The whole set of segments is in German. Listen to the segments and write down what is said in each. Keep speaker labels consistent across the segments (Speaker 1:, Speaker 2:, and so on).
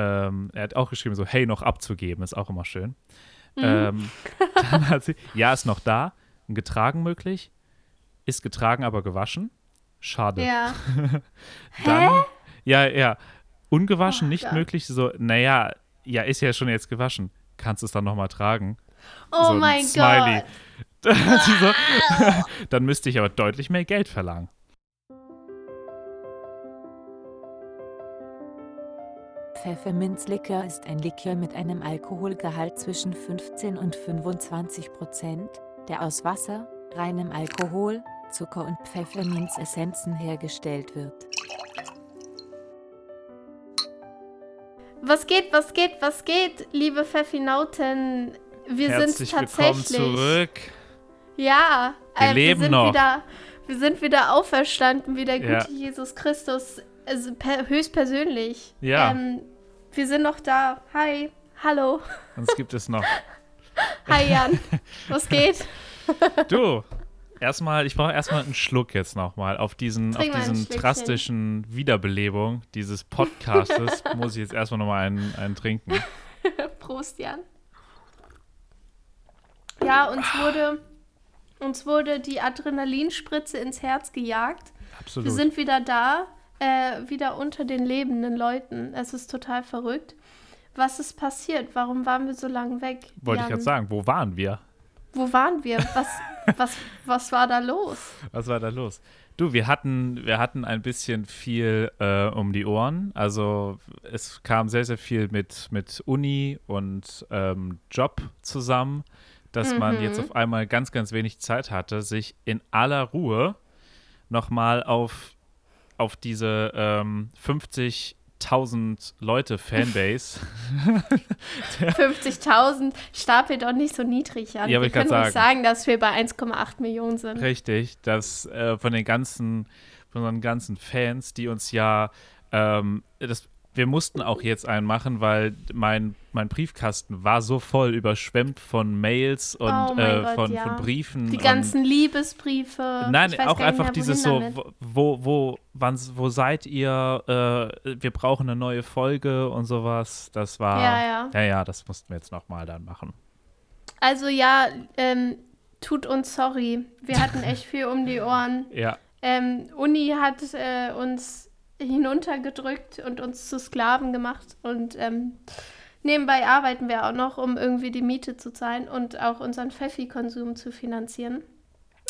Speaker 1: ähm, er hat auch geschrieben, so, hey, noch abzugeben, ist auch immer schön. Mhm. Ähm, dann hat sie, ja, ist noch da, getragen möglich, ist getragen, aber gewaschen. Schade.
Speaker 2: Ja.
Speaker 1: dann, Hä? ja, ja, ungewaschen, oh, nicht Gott. möglich, so, naja, ja, ist ja schon jetzt gewaschen, kannst du es dann nochmal tragen.
Speaker 2: Oh so mein. Gott.
Speaker 1: dann müsste ich aber deutlich mehr Geld verlangen.
Speaker 3: Pfefferminzlikör ist ein Likör mit einem Alkoholgehalt zwischen 15 und 25 Prozent, der aus Wasser, reinem Alkohol, Zucker und Pfefferminzessenzen hergestellt wird.
Speaker 2: Was geht, was geht, was geht, liebe Pfeffinauten? Wir
Speaker 1: Herzlich
Speaker 2: sind tatsächlich.
Speaker 1: Willkommen zurück.
Speaker 2: Ja,
Speaker 1: wir äh, leben
Speaker 2: wir sind
Speaker 1: noch.
Speaker 2: Wieder, wir sind wieder auferstanden, wie der gute ja. Jesus Christus also per, höchstpersönlich.
Speaker 1: Ja.
Speaker 2: Ähm, wir sind noch da. Hi. Hallo.
Speaker 1: Uns gibt es noch.
Speaker 2: Hi Jan. Was geht?
Speaker 1: Du, erstmal, ich brauche erstmal einen Schluck jetzt nochmal. Auf diesen, auf diesen drastischen Wiederbelebung dieses Podcastes muss ich jetzt erstmal nochmal einen, einen trinken.
Speaker 2: Prost, Jan. Ja, uns wurde, uns wurde die Adrenalinspritze ins Herz gejagt.
Speaker 1: Absolut.
Speaker 2: Wir sind wieder da äh, wieder unter den lebenden Leuten. Es ist total verrückt. Was ist passiert? Warum waren wir so lange weg?
Speaker 1: Wollte ich gerade sagen, wo waren wir?
Speaker 2: Wo waren wir? Was, was, was war da los?
Speaker 1: Was war da los? Du, wir hatten, wir hatten ein bisschen viel äh, um die Ohren. Also es kam sehr, sehr viel mit, mit Uni und ähm, Job zusammen, dass mhm. man jetzt auf einmal ganz, ganz wenig Zeit hatte, sich in aller Ruhe nochmal auf auf diese ähm, 50.000 Leute Fanbase.
Speaker 2: 50.000 stapel doch nicht so niedrig an.
Speaker 1: Ja,
Speaker 2: wir können
Speaker 1: sagen.
Speaker 2: nicht sagen, dass wir bei 1,8 Millionen sind.
Speaker 1: Richtig, dass äh, von den ganzen, von unseren ganzen Fans, die uns ja ähm, das wir mussten auch jetzt einen machen, weil mein, mein Briefkasten war so voll überschwemmt von Mails und oh äh, Gott, von, ja. von, Briefen.
Speaker 2: Die ganzen Liebesbriefe.
Speaker 1: Nein, auch einfach mehr, dieses so, wo, wo, wann, wo seid ihr? Äh, wir brauchen eine neue Folge und sowas. Das war,
Speaker 2: ja, ja,
Speaker 1: ja, ja das mussten wir jetzt nochmal dann machen.
Speaker 2: Also ja, ähm, tut uns sorry. Wir hatten echt viel um die Ohren.
Speaker 1: Ja.
Speaker 2: Ähm, Uni hat äh, uns hinuntergedrückt und uns zu Sklaven gemacht. Und ähm, nebenbei arbeiten wir auch noch, um irgendwie die Miete zu zahlen und auch unseren Pfeffi-Konsum zu finanzieren.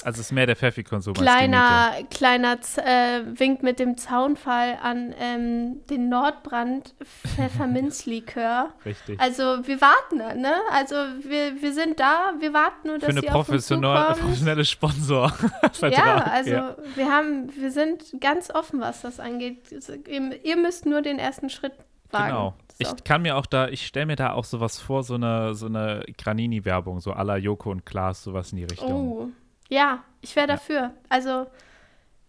Speaker 1: Also es ist mehr der Pfeffi-Konsum
Speaker 2: kleiner, als Kleiner äh, Wink mit dem Zaunfall an ähm, den Nordbrand Pfefferminzlikör.
Speaker 1: Richtig.
Speaker 2: Also wir warten, ne? Also wir, wir sind da, wir warten nur, dass
Speaker 1: Für eine professionelle, professionelle Sponsor.
Speaker 2: ja, also ja. wir haben, wir sind ganz offen, was das angeht. Ihr, ihr müsst nur den ersten Schritt wagen. Genau.
Speaker 1: So. Ich kann mir auch da, ich stelle mir da auch sowas vor, so eine, so eine Granini-Werbung, so à la Joko und Klaas, sowas in die Richtung.
Speaker 2: Oh. Ja, ich wäre dafür. Also,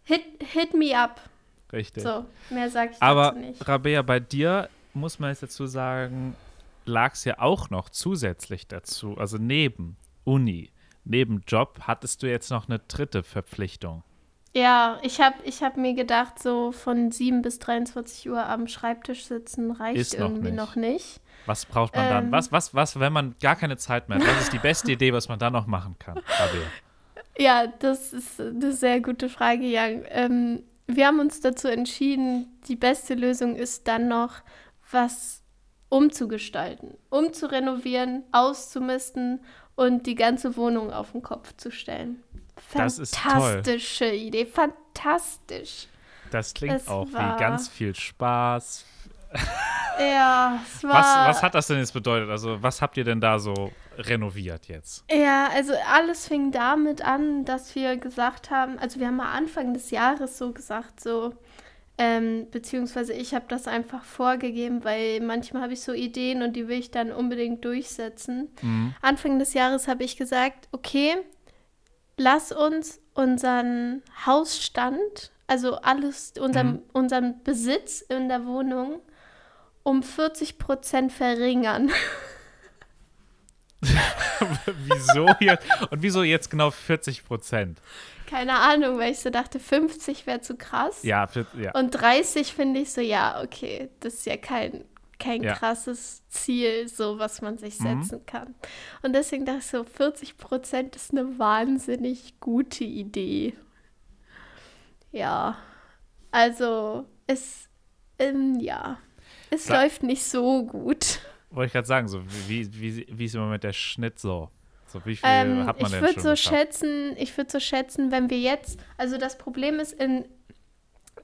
Speaker 2: hit, hit me up.
Speaker 1: Richtig.
Speaker 2: So, mehr sage ich
Speaker 1: Aber,
Speaker 2: dazu nicht.
Speaker 1: Aber, Rabea, bei dir muss man jetzt dazu sagen, lag es ja auch noch zusätzlich dazu, also neben Uni, neben Job, hattest du jetzt noch eine dritte Verpflichtung.
Speaker 2: Ja, ich habe ich hab mir gedacht, so von 7 bis 23 Uhr am Schreibtisch sitzen reicht
Speaker 1: Ist
Speaker 2: irgendwie
Speaker 1: noch nicht.
Speaker 2: noch nicht.
Speaker 1: Was braucht man ähm, dann? Was, was, was, wenn man gar keine Zeit mehr hat? Was ist die beste Idee, was man dann noch machen kann, Rabea?
Speaker 2: Ja, das ist eine sehr gute Frage, Jan. Ähm, wir haben uns dazu entschieden, die beste Lösung ist dann noch, was umzugestalten, umzurenovieren, auszumisten und die ganze Wohnung auf den Kopf zu stellen. Fantastische Idee, fantastisch.
Speaker 1: Das klingt es auch wie ganz viel Spaß,
Speaker 2: ja, es war.
Speaker 1: Was, was hat das denn jetzt bedeutet? Also, was habt ihr denn da so renoviert jetzt?
Speaker 2: Ja, also alles fing damit an, dass wir gesagt haben, also wir haben mal Anfang des Jahres so gesagt, so, ähm, beziehungsweise ich habe das einfach vorgegeben, weil manchmal habe ich so Ideen und die will ich dann unbedingt durchsetzen. Mhm. Anfang des Jahres habe ich gesagt, okay, lass uns unseren Hausstand, also alles, unseren, mhm. unseren Besitz in der Wohnung um 40 Prozent verringern.
Speaker 1: wieso jetzt? Und wieso jetzt genau 40 Prozent?
Speaker 2: Keine Ahnung, weil ich so dachte, 50 wäre zu krass.
Speaker 1: Ja, für, ja.
Speaker 2: Und 30 finde ich so, ja, okay, das ist ja kein, kein
Speaker 1: Ja.
Speaker 2: krasses Ziel, so was man sich
Speaker 1: Mhm.
Speaker 2: setzen kann. Und deswegen dachte ich so, 40 Prozent ist eine wahnsinnig gute Idee. Ja, also es, ähm, ja, es
Speaker 1: Sa-
Speaker 2: läuft nicht so gut.
Speaker 1: Wollte ich gerade sagen, so wie, wie, wie ist im Moment der Schnitt so? So wie viel
Speaker 2: Ähm,
Speaker 1: hat man
Speaker 2: ich
Speaker 1: denn
Speaker 2: würde
Speaker 1: schon
Speaker 2: so schätzen, ich würde so schätzen, wenn wir jetzt, also das Problem ist, in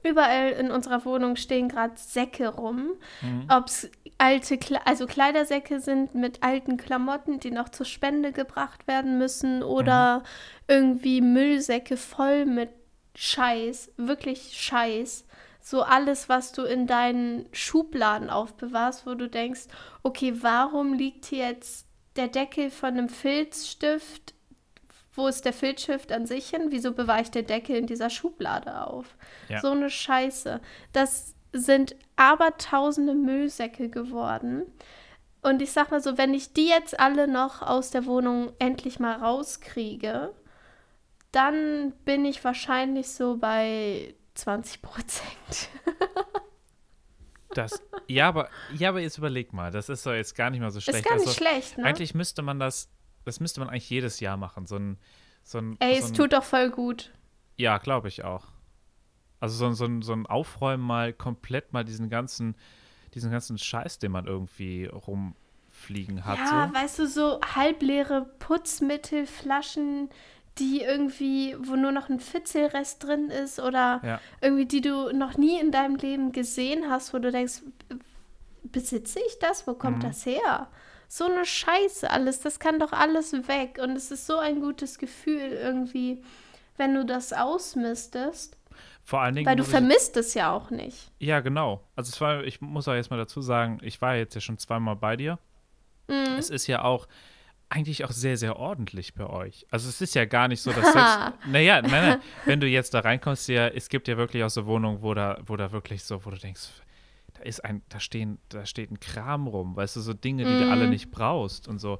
Speaker 2: überall in unserer Wohnung stehen gerade Säcke rum.
Speaker 1: Mhm.
Speaker 2: Ob es alte, Kle also Kleidersäcke sind mit alten Klamotten, die noch zur Spende gebracht werden müssen, oder irgendwie Müllsäcke voll mit Scheiß, wirklich Scheiß. So alles, was du in deinen Schubladen aufbewahrst, wo du denkst, okay, warum liegt hier jetzt der Deckel von einem Filzstift? Wo ist der Filzstift an sich hin? Wieso bewahre ich den Deckel in dieser Schublade auf?
Speaker 1: Ja.
Speaker 2: So eine Scheiße. Das sind abertausende Müllsäcke geworden. Und ich sag mal so, wenn ich die jetzt alle noch aus der Wohnung endlich mal rauskriege, dann bin ich wahrscheinlich so bei 20 Prozent.
Speaker 1: Das, ja, aber, ja, aber jetzt überleg mal, das ist doch jetzt gar nicht mal so schlecht.
Speaker 2: Ist gar nicht
Speaker 1: also,
Speaker 2: schlecht, ne?
Speaker 1: Eigentlich müsste man das, das müsste man eigentlich jedes Jahr machen. So ein, so ein,
Speaker 2: Ey,
Speaker 1: so
Speaker 2: es
Speaker 1: ein,
Speaker 2: tut doch voll gut.
Speaker 1: Ja, glaube ich auch. Also so, ein- so, ein- so ein Aufräumen mal komplett mal diesen ganzen, diesen ganzen Scheiß, den man irgendwie rumfliegen hat.
Speaker 2: Ja,
Speaker 1: so.
Speaker 2: weißt du, so halbleere Putzmittelflaschen, die irgendwie, wo nur noch ein Fitzelrest drin ist oder
Speaker 1: Ja.
Speaker 2: irgendwie, die du noch nie in deinem Leben gesehen hast, wo du denkst, besitze ich das? Wo kommt
Speaker 1: Mhm.
Speaker 2: das her? So eine Scheiße alles, das kann doch alles weg und es ist so ein gutes Gefühl irgendwie, wenn du das ausmistest,
Speaker 1: Vor allen Dingen.
Speaker 2: weil du
Speaker 1: muss ich-
Speaker 2: vermisst es ja auch nicht.
Speaker 1: Ja, genau. Also es war, ich muss auch jetzt mal dazu sagen, ich war jetzt ja schon zweimal bei dir.
Speaker 2: Mhm.
Speaker 1: Es ist ja auch eigentlich auch sehr, sehr ordentlich bei euch. Also es ist ja gar nicht so, dass selbst, naja, nein, nein, wenn du jetzt da reinkommst, ja, es gibt ja wirklich auch so Wohnungen, wo da, wo da wirklich so, wo du denkst, da ist ein, da stehen, da steht ein Kram rum, weißt du, so Dinge, die du alle
Speaker 2: Mhm.
Speaker 1: nicht brauchst und so.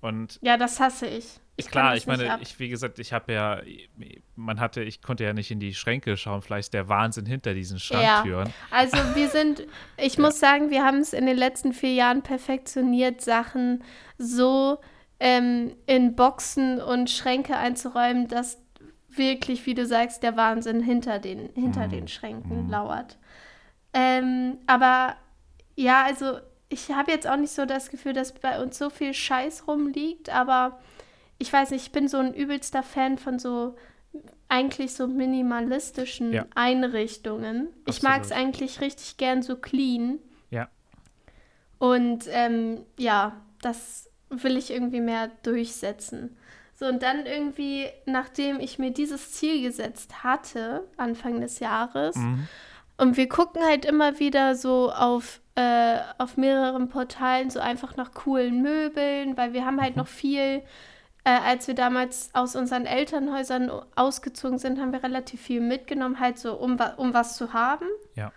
Speaker 1: Und
Speaker 2: Ja, das hasse ich. Ich
Speaker 1: klar, ich meine, ich, wie gesagt, ich habe ja, man hatte, ich konnte ja nicht in die Schränke schauen, vielleicht der Wahnsinn hinter diesen Schranktüren.
Speaker 2: Also wir sind, ich muss sagen, wir haben es in den letzten vier Jahren perfektioniert, Sachen so ähm, in Boxen und Schränke einzuräumen, dass wirklich, wie du sagst, der Wahnsinn hinter den, hinter
Speaker 1: Mhm.
Speaker 2: den Schränken
Speaker 1: Mhm.
Speaker 2: lauert. Ähm, aber ja, also ich habe jetzt auch nicht so das Gefühl, dass bei uns so viel Scheiß rumliegt, aber ich weiß nicht, ich bin so ein übelster Fan von so eigentlich so minimalistischen
Speaker 1: Ja.
Speaker 2: Einrichtungen. Ich mag es
Speaker 1: Absolut.
Speaker 2: eigentlich richtig gern so clean.
Speaker 1: Ja.
Speaker 2: Und ähm, ja, das will ich irgendwie mehr durchsetzen. So, und dann irgendwie, nachdem ich mir dieses Ziel gesetzt hatte, Anfang des Jahres,
Speaker 1: Mhm.
Speaker 2: und wir gucken halt immer wieder so auf, äh, auf mehreren Portalen so einfach nach coolen Möbeln, weil wir haben halt noch viel, äh, als wir damals aus unseren Elternhäusern ausgezogen sind, haben wir relativ viel mitgenommen, halt so, um, um was zu haben.
Speaker 1: Ja.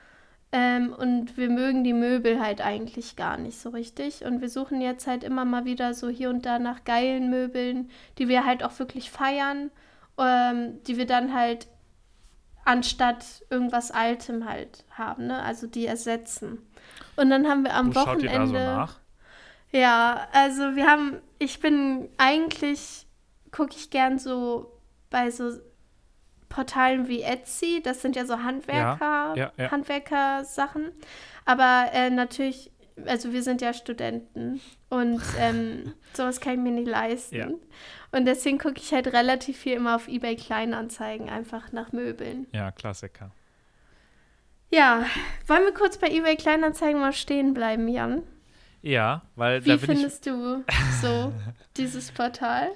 Speaker 2: Ähm, und wir mögen die Möbel halt eigentlich gar nicht so richtig. Und wir suchen jetzt halt immer mal wieder so hier und da nach geilen Möbeln, die wir halt auch wirklich feiern, ähm, die wir dann halt anstatt irgendwas Altem halt haben, ne? Also die ersetzen. Und dann haben wir am
Speaker 1: Wo schaut ihr da so
Speaker 2: Wochenende.
Speaker 1: nach?
Speaker 2: Ja, also wir haben, ich bin eigentlich, gucke ich gern so bei so Portalen wie Etsy, das sind ja so Handwerker,
Speaker 1: ja, ja.
Speaker 2: Handwerker-Sachen. Aber äh, natürlich, also wir sind ja Studenten und ähm, sowas kann ich mir nicht leisten.
Speaker 1: Ja.
Speaker 2: Und deswegen gucke ich halt relativ viel immer auf Ebay Kleinanzeigen, einfach nach Möbeln.
Speaker 1: Ja, Klassiker.
Speaker 2: Ja, wollen wir kurz bei Ebay Kleinanzeigen mal stehen bleiben, Jan?
Speaker 1: Ja, weil
Speaker 2: Wie
Speaker 1: da bin ich.
Speaker 2: findest du so dieses Portal?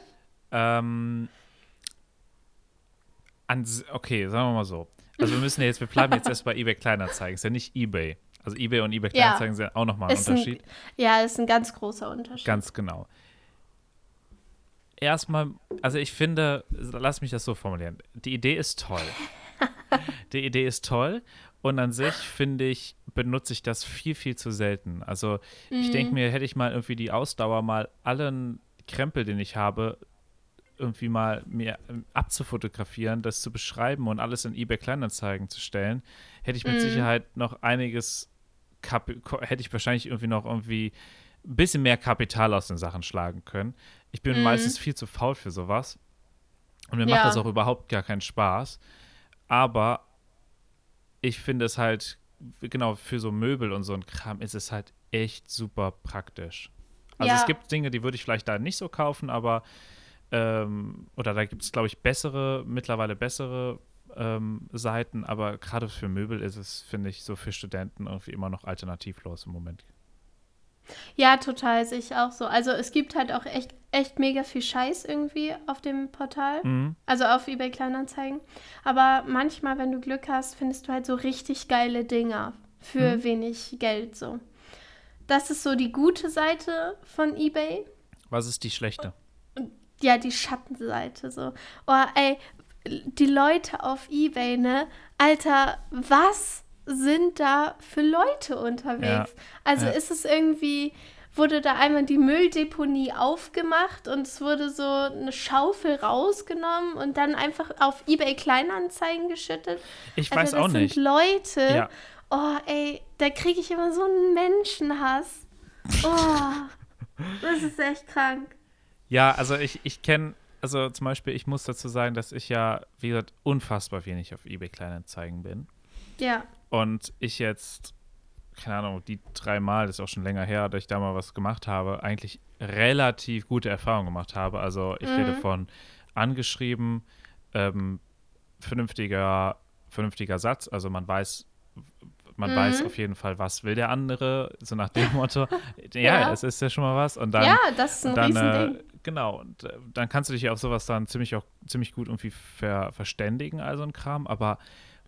Speaker 1: Ähm, an, okay, sagen wir mal so. Also wir müssen ja jetzt, wir bleiben jetzt erst bei eBay Kleinanzeigen. Ist ja nicht eBay. Also eBay und eBay
Speaker 2: Ja.
Speaker 1: Kleinanzeigen sind auch nochmal ein
Speaker 2: Ist ein-
Speaker 1: Unterschied.
Speaker 2: Ja, ist ein ganz großer Unterschied.
Speaker 1: Ganz genau. Erstmal, also ich finde, lass mich das so formulieren. Die Idee ist toll. Die Idee ist toll und an sich finde ich, benutze ich das viel, viel zu selten. Also ich
Speaker 2: Mhm.
Speaker 1: denke mir, hätte ich mal irgendwie die Ausdauer, mal allen Krempel, den ich habe, irgendwie mal mir ähm, abzufotografieren, das zu beschreiben und alles in eBay Kleinanzeigen zu stellen, hätte ich mit
Speaker 2: Mhm.
Speaker 1: Sicherheit noch einiges hätte ich wahrscheinlich irgendwie noch irgendwie ein bisschen mehr Kapital aus den Sachen schlagen können. Ich bin mhm. meistens viel zu faul für sowas. Und mir ja. macht das auch überhaupt gar keinen Spaß. Aber ich finde es halt, genau, für so Möbel und so ein Kram ist es halt echt super praktisch. Also ja. es gibt Dinge, die würde ich vielleicht da nicht so kaufen, aber ähm, oder da gibt es, glaube ich, bessere, mittlerweile bessere ähm, Seiten, aber gerade für Möbel ist es, finde ich, so für Studenten irgendwie immer noch alternativlos im Moment.
Speaker 2: Ja, total, sehe ich auch so. Also es gibt halt auch echt, echt mega viel Scheiß irgendwie auf dem Portal, mhm. also auf eBay Kleinanzeigen. Aber manchmal, wenn du Glück hast, findest du halt so richtig geile Dinger für mhm. wenig Geld so. Das ist so die gute Seite von eBay.
Speaker 1: Was ist die schlechte?
Speaker 2: Ja, die Schattenseite so. Oh, ey, die Leute auf eBay, ne? Alter, was sind da für Leute unterwegs? Ja. Also ja. ist es irgendwie, wurde da einmal die Mülldeponie aufgemacht und es wurde so eine Schaufel rausgenommen und dann einfach auf eBay Kleinanzeigen geschüttet.
Speaker 1: Ich also weiß auch nicht.
Speaker 2: Leute, ja. oh ey, da kriege ich immer so einen Menschenhass. Oh, das ist echt krank.
Speaker 1: Ja, also ich, ich kenne also zum Beispiel, ich muss dazu sagen, dass ich ja, wie gesagt, unfassbar wenig auf eBay Kleinanzeigen bin.
Speaker 2: Ja.
Speaker 1: Und ich jetzt, keine Ahnung, die dreimal, das ist auch schon länger her, dass ich da mal was gemacht habe, eigentlich relativ gute Erfahrungen gemacht habe. Also ich mhm. rede von angeschrieben, ähm, vernünftiger, vernünftiger Satz, also man weiß, man mhm. weiß auf jeden Fall, was will der andere, so nach dem Motto, ja, ja, das ist ja schon mal was. Und dann,
Speaker 2: ja, das ist ein dann, Riesending.
Speaker 1: Äh, genau, und äh, dann kannst du dich auf sowas dann ziemlich auch ziemlich gut irgendwie ver verständigen, also ein Kram. Aber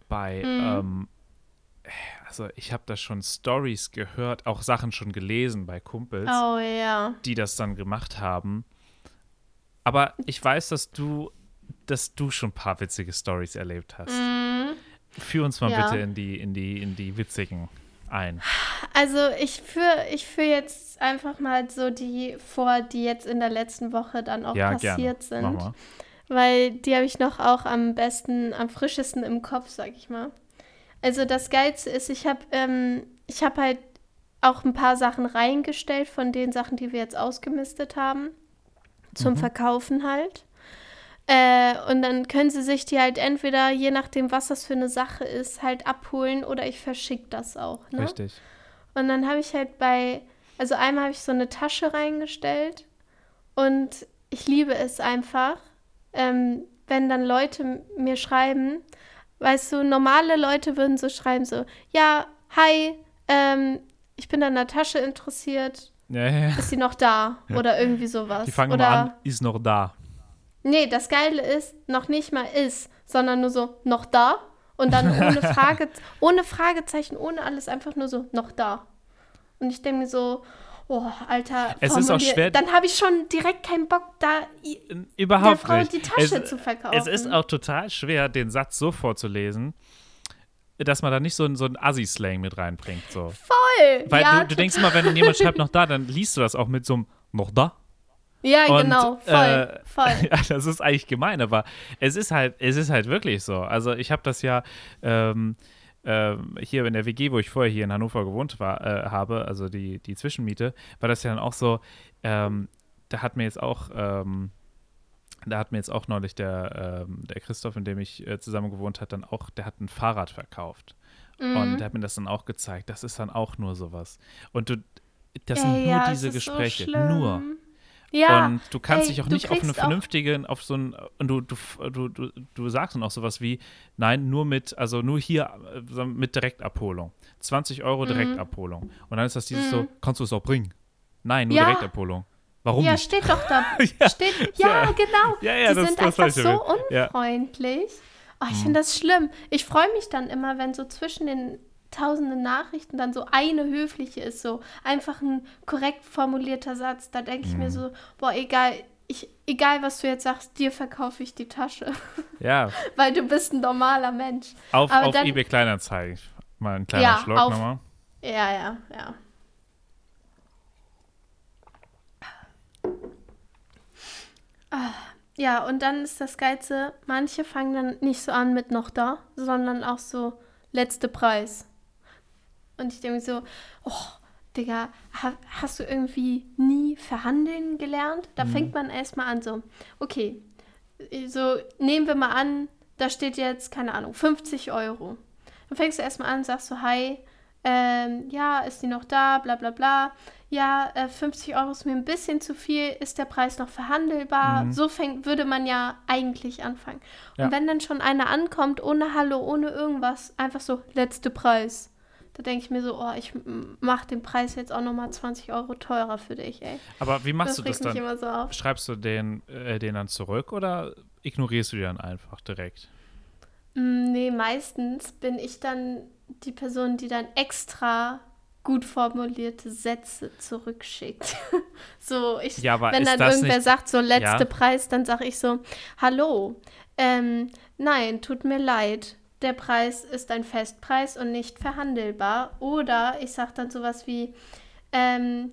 Speaker 1: bei, mhm. ähm, also ich habe da schon Stories gehört, auch Sachen schon gelesen bei Kumpels,
Speaker 2: oh, ja.
Speaker 1: die das dann gemacht haben. Aber ich weiß, dass du, dass du schon ein paar witzige Stories erlebt hast. Mhm. Führ uns mal ja. bitte in die, in die, in die witzigen ein.
Speaker 2: Also ich führe ich führ jetzt einfach mal so die vor, die jetzt in der letzten Woche dann auch ja, passiert gerne. sind. Weil die habe ich noch auch am besten, am frischesten im Kopf, sag ich mal. Also das Geilste ist, ich habe ähm, hab halt auch ein paar Sachen reingestellt von den Sachen, die wir jetzt ausgemistet haben. Zum mhm. Verkaufen halt. Äh, und dann können sie sich die halt entweder, je nachdem, was das für eine Sache ist, halt abholen oder ich verschicke das auch. Ne?
Speaker 1: Richtig.
Speaker 2: Und dann habe ich halt bei, also einmal habe ich so eine Tasche reingestellt und ich liebe es einfach, ähm, wenn dann Leute mir schreiben, weißt du, normale Leute würden so schreiben, so, ja, hi, ähm, ich bin an der Tasche interessiert. Ja, ja, ja. Ist sie noch da? Oder irgendwie sowas.
Speaker 1: Die fangen
Speaker 2: Oder,
Speaker 1: an, ist noch da.
Speaker 2: Nee, das Geile ist, noch nicht mal ist, sondern nur so, noch da? Und dann ohne, Frage, ohne Fragezeichen, ohne alles, einfach nur so, noch da. Und ich denke mir so, oh, Alter,
Speaker 1: es ist auch schwer.
Speaker 2: Dann habe ich schon direkt keinen Bock, da
Speaker 1: Überhaupt
Speaker 2: der Frau
Speaker 1: nicht.
Speaker 2: die Tasche
Speaker 1: es,
Speaker 2: zu verkaufen.
Speaker 1: Es ist auch total schwer, den Satz so vorzulesen, dass man da nicht so, ein, so einen Assi-Slang mit reinbringt. So.
Speaker 2: Voll!
Speaker 1: Weil ja, du, du denkst immer, wenn jemand schreibt noch da, dann liest du das auch mit so einem noch da.
Speaker 2: Ja, und, genau, voll, äh, voll.
Speaker 1: Ja, das ist eigentlich gemein, aber es ist halt, es ist halt wirklich so. Also ich habe das ja ähm, äh, hier in der WG, wo ich vorher hier in Hannover gewohnt war, äh, habe, also die, die Zwischenmiete, war das ja dann auch so, ähm, da hat mir jetzt auch, ähm, da hat mir jetzt auch neulich der, ähm, der Christoph, in dem ich äh, zusammen gewohnt hat, dann auch, der hat ein Fahrrad verkauft. Mhm. Und der hat mir das dann auch gezeigt. Das ist dann auch nur sowas. Und du, das Ey, sind nur ja, diese Gespräche. So nur. Ja, und du kannst ey, dich auch nicht auf eine vernünftige, auf so ein, und du, du, du, du, du sagst dann auch sowas wie, nein, nur mit, also nur hier äh, mit Direktabholung. 20 Euro mhm. Direktabholung. Und dann ist das dieses mhm. so, kannst du es auch bringen? Nein, nur ja. Direktabholung. Warum
Speaker 2: ja,
Speaker 1: nicht?
Speaker 2: steht doch da. ja. Steht, ja, genau. Ja, ja, Die das, sind das einfach so unfreundlich. Oh, ich mhm. finde das schlimm. Ich freue mich dann immer, wenn so zwischen den tausende Nachrichten dann so eine höfliche ist, so einfach ein korrekt formulierter Satz. Da denke ich mhm. mir so, boah, egal, ich, egal was du jetzt sagst, dir verkaufe ich die Tasche.
Speaker 1: Ja.
Speaker 2: Weil du bist ein normaler Mensch.
Speaker 1: Auf, auf dann, eBay Kleinanzeigen. Mal ein kleiner ja, Schluck auf, nochmal.
Speaker 2: Ja, ja, ja. Ja, und dann ist das Geilste, manche fangen dann nicht so an mit noch da, sondern auch so letzte Preis. Und ich denke mir so, oh, Digga, ha, hast du irgendwie nie verhandeln gelernt? Da
Speaker 1: Mhm.
Speaker 2: fängt man erstmal an so, okay, so nehmen wir mal an, da steht jetzt, keine Ahnung, 50 Euro. Dann fängst du erstmal an, sagst so, hi, ähm, ja, ist die noch da, bla bla bla. Ja, äh, 50 Euro ist mir ein bisschen zu viel, ist der Preis noch verhandelbar?
Speaker 1: Mhm.
Speaker 2: So fängt, würde man ja eigentlich anfangen. Und
Speaker 1: Ja.
Speaker 2: wenn dann schon einer ankommt, ohne Hallo, ohne irgendwas, einfach so, letzte Preis. Da denke ich mir so, oh, ich m- mach den Preis jetzt auch nochmal 20 Euro teurer für dich, ey.
Speaker 1: Aber wie machst
Speaker 2: das
Speaker 1: du das dann?
Speaker 2: immer so auf.
Speaker 1: Schreibst du den, äh, den dann zurück oder ignorierst du die dann einfach direkt?
Speaker 2: Mm, Nee, meistens bin ich dann die Person, die dann extra gut formulierte Sätze zurückschickt. so, ich,
Speaker 1: Ja, aber
Speaker 2: wenn dann irgendwer
Speaker 1: nicht-
Speaker 2: sagt, so letzte
Speaker 1: Ja.
Speaker 2: Preis, dann sage ich so, hallo, ähm, nein, tut mir leid, der Preis ist ein Festpreis und nicht verhandelbar. Oder ich sage dann sowas wie, ähm,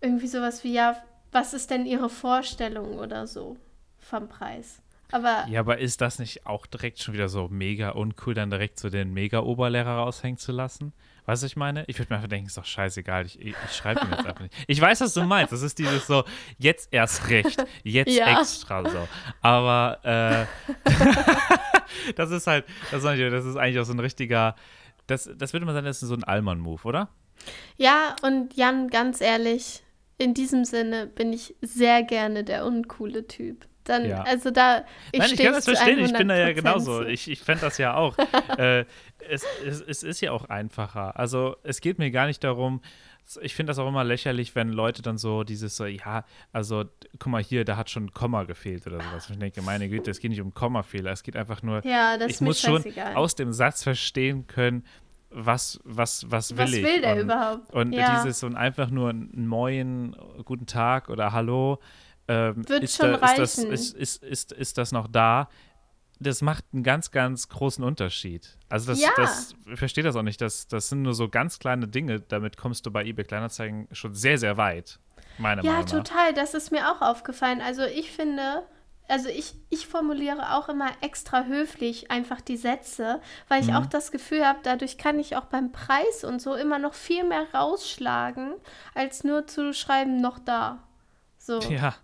Speaker 2: irgendwie sowas wie, ja, was ist denn Ihre Vorstellung oder so vom Preis? Aber
Speaker 1: Ja, aber ist das nicht auch direkt schon wieder so mega uncool, dann direkt so den Mega-Oberlehrer raushängen zu lassen? Weißt du, was ich meine? Ich würde mir einfach denken, ist doch scheißegal, ich, ich, schreibe ihm jetzt einfach nicht. Ich weiß, was du meinst. Das ist dieses so, jetzt erst recht, jetzt
Speaker 2: Ja.
Speaker 1: extra so. Aber äh, das ist halt, das, ist eigentlich auch so ein richtiger, das, das würde man sagen, das ist so ein Allmann-Move, oder?
Speaker 2: Ja, und Jan, ganz ehrlich, in diesem Sinne bin ich sehr gerne der uncoole Typ. Dann,
Speaker 1: Ja.
Speaker 2: also da, ich
Speaker 1: Nein, ich kann das verstehen. Ich bin da ja
Speaker 2: 100%
Speaker 1: genauso. Ich, ich fände das ja auch. äh, es, es, es ist ja auch einfacher. Also es geht mir gar nicht darum, ich finde das auch immer lächerlich, wenn Leute dann so dieses so, ja, also guck mal hier, da hat schon ein Komma gefehlt oder sowas. Ich denke, meine Güte, es geht nicht um Kommafehler, es geht einfach nur,
Speaker 2: Ja, das
Speaker 1: ich muss schon aus dem Satz verstehen können, was, was, was will
Speaker 2: Was
Speaker 1: ich.
Speaker 2: will der
Speaker 1: und,
Speaker 2: überhaupt?
Speaker 1: Und
Speaker 2: Ja.
Speaker 1: dieses und einfach nur ein Moin, guten Tag oder Hallo, ähm,
Speaker 2: Wird
Speaker 1: ist,
Speaker 2: schon
Speaker 1: da, ist, das,
Speaker 2: reichen.
Speaker 1: ist, ist, ist, ist das noch da? Das macht einen ganz, ganz großen Unterschied. Also das,
Speaker 2: Ja.
Speaker 1: das ich verstehe das auch nicht. Das, das sind nur so ganz kleine Dinge. Damit kommst du bei eBay Kleinanzeigen schon sehr, sehr weit. Meiner
Speaker 2: Ja,
Speaker 1: Meinung nach.
Speaker 2: total. Das ist mir auch aufgefallen. Also ich finde, also ich, ich formuliere auch immer extra höflich einfach die Sätze, weil ich
Speaker 1: Mhm.
Speaker 2: auch das Gefühl habe, dadurch kann ich auch beim Preis und so immer noch viel mehr rausschlagen, als nur zu schreiben, noch da. So.
Speaker 1: Ja.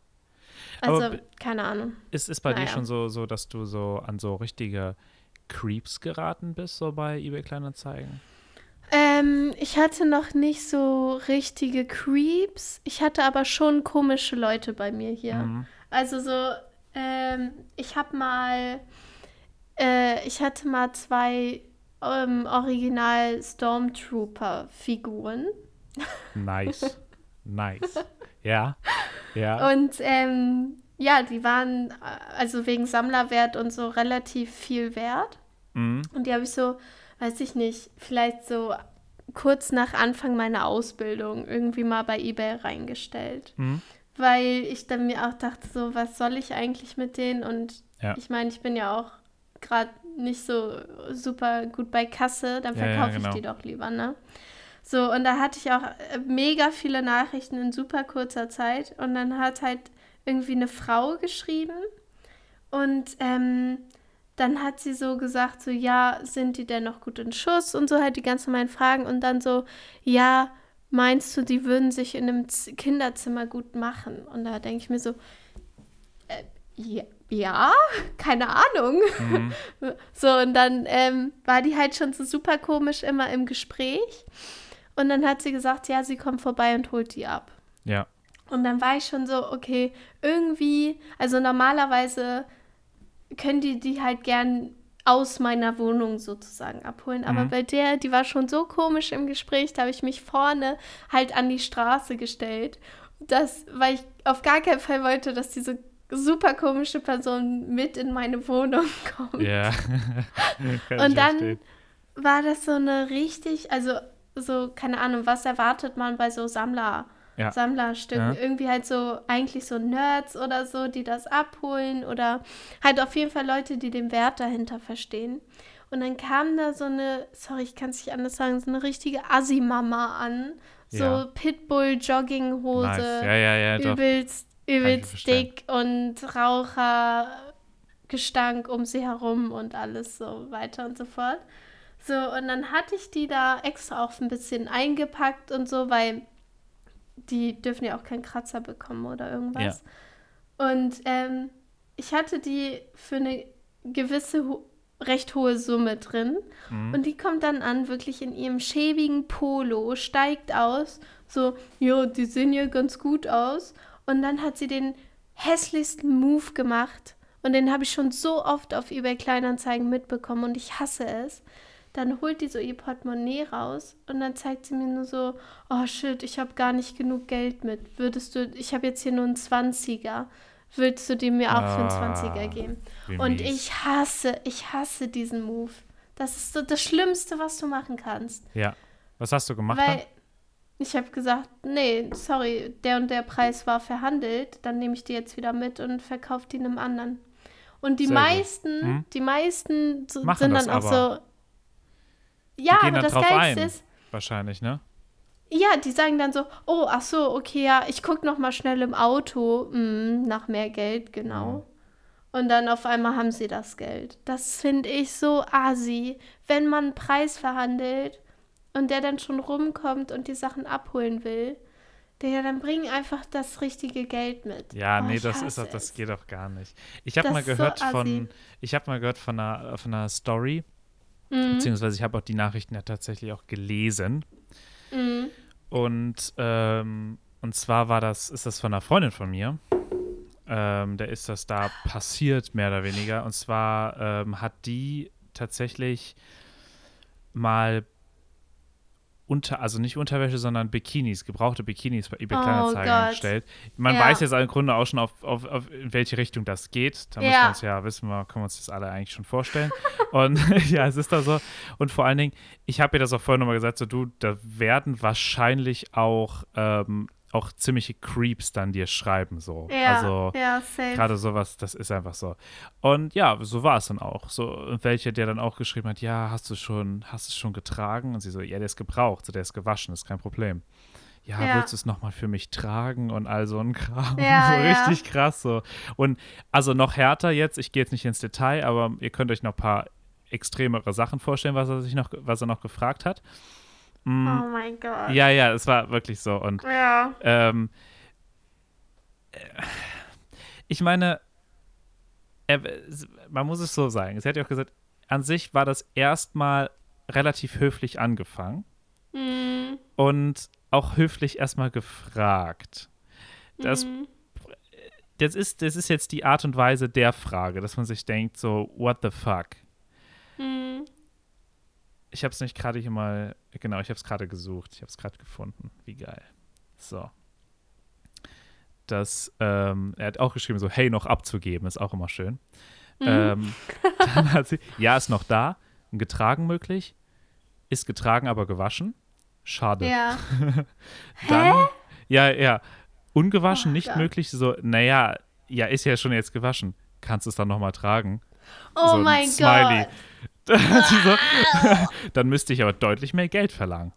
Speaker 2: Also,
Speaker 1: aber-
Speaker 2: keine Ahnung.
Speaker 1: Ist es bei dir
Speaker 2: Naja.
Speaker 1: schon so, so, dass du so an so richtige Creeps geraten bist, so bei eBay Kleinanzeigen?
Speaker 2: Ähm, ich hatte noch nicht so richtige Creeps. Ich hatte aber schon komische Leute bei mir hier.
Speaker 1: Mhm.
Speaker 2: Also so, ähm, ich habe mal, äh, ich hatte mal zwei ähm, Original Stormtrooper-Figuren.
Speaker 1: Nice. nice. Ja. Ja.
Speaker 2: Und ähm, ja, die waren also wegen Sammlerwert und so relativ viel wert.
Speaker 1: Mhm.
Speaker 2: Und die habe ich so, weiß ich nicht, vielleicht so kurz nach Anfang meiner Ausbildung irgendwie mal bei eBay reingestellt.
Speaker 1: Mhm.
Speaker 2: Weil ich dann mir auch dachte, so, was soll ich eigentlich mit denen? Und
Speaker 1: Ja.
Speaker 2: ich meine, ich bin ja auch gerade nicht so super gut bei Kasse, dann
Speaker 1: Ja, ja,
Speaker 2: verkaufe
Speaker 1: genau.
Speaker 2: ich die doch lieber, ne? So, und da hatte ich auch äh, mega viele Nachrichten in super kurzer Zeit. Und dann hat halt irgendwie eine Frau geschrieben. Und ähm, dann hat sie so gesagt, so, ja, sind die denn noch gut in Schuss? Und so halt die ganz normalen Fragen. Und dann so, ja, meinst du, die würden sich in einem Kinderzimmer gut machen? Und da denke ich mir so, äh, ja, ja, keine Ahnung.
Speaker 1: Mhm.
Speaker 2: So, und dann ähm, war die halt schon so super komisch immer im Gespräch. Und dann hat sie gesagt, ja, sie kommt vorbei und holt die ab.
Speaker 1: Ja.
Speaker 2: Und dann war ich schon so, okay, irgendwie, also normalerweise können die die halt gern aus meiner Wohnung sozusagen abholen. Aber
Speaker 1: Mhm.
Speaker 2: bei der, die war schon so komisch im Gespräch, da habe ich mich vorne halt an die Straße gestellt. Das, weil ich auf gar keinen Fall wollte, dass diese super komische Person mit in meine Wohnung kommt.
Speaker 1: Ja.
Speaker 2: Und dann
Speaker 1: verstehen.
Speaker 2: war das so eine richtig, also so, keine Ahnung, was erwartet man bei so Sammler,
Speaker 1: Ja.
Speaker 2: Sammlerstücken?
Speaker 1: Ja.
Speaker 2: Irgendwie halt so, eigentlich so Nerds oder so, die das abholen oder halt auf jeden Fall Leute, die den Wert dahinter verstehen. Und dann kam da so eine, sorry, ich kann es nicht anders sagen, so eine richtige Assi-Mama an. So
Speaker 1: Ja.
Speaker 2: Pitbull-Jogginghose
Speaker 1: Nice. Ja, ja, ja, doch.
Speaker 2: übelst, übelst
Speaker 1: verstehen.
Speaker 2: dick und Rauchergestank um sie herum und alles so weiter und so fort. So, und dann hatte ich die da extra auch ein bisschen eingepackt und so, weil die dürfen ja auch keinen Kratzer bekommen oder irgendwas. Und ähm, ich hatte die für eine gewisse ho recht hohe Summe drin.
Speaker 1: Mhm.
Speaker 2: Und die kommt dann an, wirklich in ihrem schäbigen Polo, steigt aus, so, ja, die sehen ja ganz gut aus. Und dann hat sie den hässlichsten Move gemacht. Und den habe ich schon so oft auf eBay Kleinanzeigen mitbekommen und ich hasse es. Dann holt die so ihr Portemonnaie raus und dann zeigt sie mir nur so, oh shit, ich habe gar nicht genug Geld mit. Würdest du, ich habe jetzt hier nur einen 20er. Würdest du die mir auch für einen
Speaker 1: Ah,
Speaker 2: 20er geben?
Speaker 1: Wie
Speaker 2: Und
Speaker 1: mies.
Speaker 2: ich hasse, ich hasse diesen Move. Das ist so das Schlimmste, was du machen kannst.
Speaker 1: Ja. Was hast du gemacht
Speaker 2: Weil
Speaker 1: dann?
Speaker 2: ich habe gesagt, nee, sorry, der und der Preis war verhandelt, dann nehme ich die jetzt wieder mit und verkaufe die einem anderen. Und die
Speaker 1: Sehr
Speaker 2: meisten,
Speaker 1: Mhm.
Speaker 2: die meisten so, sind dann auch
Speaker 1: aber.
Speaker 2: so. Ja,
Speaker 1: gehen
Speaker 2: aber das
Speaker 1: drauf
Speaker 2: Geilste
Speaker 1: ein.
Speaker 2: ist,
Speaker 1: Wahrscheinlich, ne?
Speaker 2: ja, die sagen dann so, oh, ach so, okay, ja, ich gucke noch mal schnell im Auto, mm, nach mehr Geld, genau. Und dann auf einmal haben sie das Geld. Das finde ich so asi, wenn man einen Preis verhandelt und der dann schon rumkommt und die Sachen abholen will. Der dann bring einfach das richtige Geld mit.
Speaker 1: Ja,
Speaker 2: Oh,
Speaker 1: nee, das ist doch, das geht doch gar nicht. Ich habe mal
Speaker 2: so
Speaker 1: gehört
Speaker 2: assi.
Speaker 1: von, ich habe mal gehört von einer, von einer Story,
Speaker 2: Mhm.
Speaker 1: beziehungsweise ich habe auch die Nachrichten ja tatsächlich auch gelesen.
Speaker 2: Mhm.
Speaker 1: Und, ähm, und zwar war das, ist das von einer Freundin von mir. Ähm, da ist das da passiert, mehr oder weniger. Und zwar ähm, hat die tatsächlich mal unter, also nicht Unterwäsche, sondern Bikinis, gebrauchte Bikinis bei eBay
Speaker 2: Oh
Speaker 1: Kleinanzeigen
Speaker 2: Gott.
Speaker 1: gestellt. Man
Speaker 2: Ja.
Speaker 1: weiß jetzt im Grunde auch schon, auf, auf, auf in welche Richtung das geht. Da müssen
Speaker 2: Ja.
Speaker 1: wir uns ja, wissen wir, können wir uns das alle eigentlich schon vorstellen. Und ja, es ist da so. Und vor allen Dingen, ich habe ihr das auch vorhin nochmal gesagt, so du, da werden wahrscheinlich auch, ähm, auch ziemliche Creeps dann dir schreiben, so.
Speaker 2: Ja,
Speaker 1: Also
Speaker 2: ja.
Speaker 1: Gerade sowas, das ist einfach so. Und ja, so war es dann auch. So, und welche, der dann auch geschrieben hat, ja, hast du schon, hast du es schon getragen? Und sie so, ja, der ist gebraucht, so, der ist gewaschen, ist kein Problem. Ja,
Speaker 2: Ja.
Speaker 1: willst du es nochmal für mich tragen und all so ein Kram?
Speaker 2: Ja,
Speaker 1: so
Speaker 2: ja.
Speaker 1: richtig krass so. Und also noch härter jetzt, ich gehe jetzt nicht ins Detail, aber ihr könnt euch noch ein paar extremere Sachen vorstellen, was er sich noch, was er noch gefragt hat. Mm,
Speaker 2: Oh mein Gott.
Speaker 1: ja, ja, es war wirklich so. Und
Speaker 2: Ja.
Speaker 1: ähm, äh, ich meine, er, man muss es so sagen. Sie hat ja auch gesagt, an sich war das erstmal relativ höflich angefangen
Speaker 2: Mhm.
Speaker 1: und auch höflich erstmal gefragt. Das,
Speaker 2: Mhm.
Speaker 1: das, ist, das ist jetzt die Art und Weise der Frage, dass man sich denkt, so, what the fuck?
Speaker 2: Mhm.
Speaker 1: Ich habe es nicht gerade hier mal, genau, ich habe es gerade gesucht. Ich habe es gerade gefunden. Wie geil. So. Das, ähm, er hat auch geschrieben, so, hey, noch abzugeben, ist auch immer schön.
Speaker 2: Mhm.
Speaker 1: Ähm, dann hat sie, ja, ist noch da, getragen möglich, ist getragen, aber gewaschen. Schade.
Speaker 2: Ja.
Speaker 1: Dann, ja, ja, ungewaschen,
Speaker 2: Oh
Speaker 1: nicht
Speaker 2: Gott.
Speaker 1: möglich, so, naja, ja, ist ja schon jetzt gewaschen. Kannst du es dann nochmal tragen?
Speaker 2: Oh
Speaker 1: so ein
Speaker 2: mein
Speaker 1: Smiley.
Speaker 2: Gott.
Speaker 1: Dann hat müsste ich aber deutlich mehr Geld verlangen.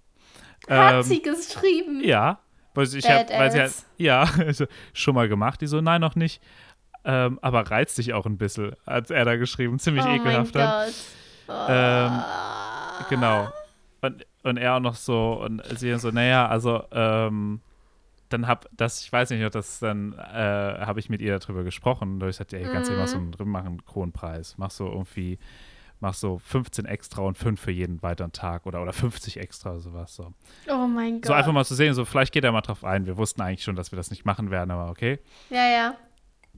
Speaker 2: Hat
Speaker 1: Ähm,
Speaker 2: sie geschrieben?
Speaker 1: Ja, weil ich hab, weil sie hat,
Speaker 2: Badass.
Speaker 1: ja, also, schon mal gemacht. Die so, nein, noch nicht. Ähm, aber reizt dich auch ein bisschen, hat er da geschrieben. Ziemlich
Speaker 2: oh
Speaker 1: ekelhaft.
Speaker 2: Gott. Oh.
Speaker 1: Ähm, Genau. Und, und er auch noch so, und sie so, naja, also, ähm, dann hab das, ich weiß nicht, ob das dann, äh, habe ich mit ihr darüber gesprochen. Und ich gesagt, ey, kannst du mal so einen drin machen, Kronpreis. Mach so irgendwie, mach so 15 extra und 5 für jeden weiteren Tag oder, oder 50 extra oder sowas. So.
Speaker 2: oh mein Gott.
Speaker 1: so einfach mal zu sehen, so vielleicht geht er mal drauf ein. Wir wussten eigentlich schon, dass wir das nicht machen werden, aber okay.
Speaker 2: Ja, ja.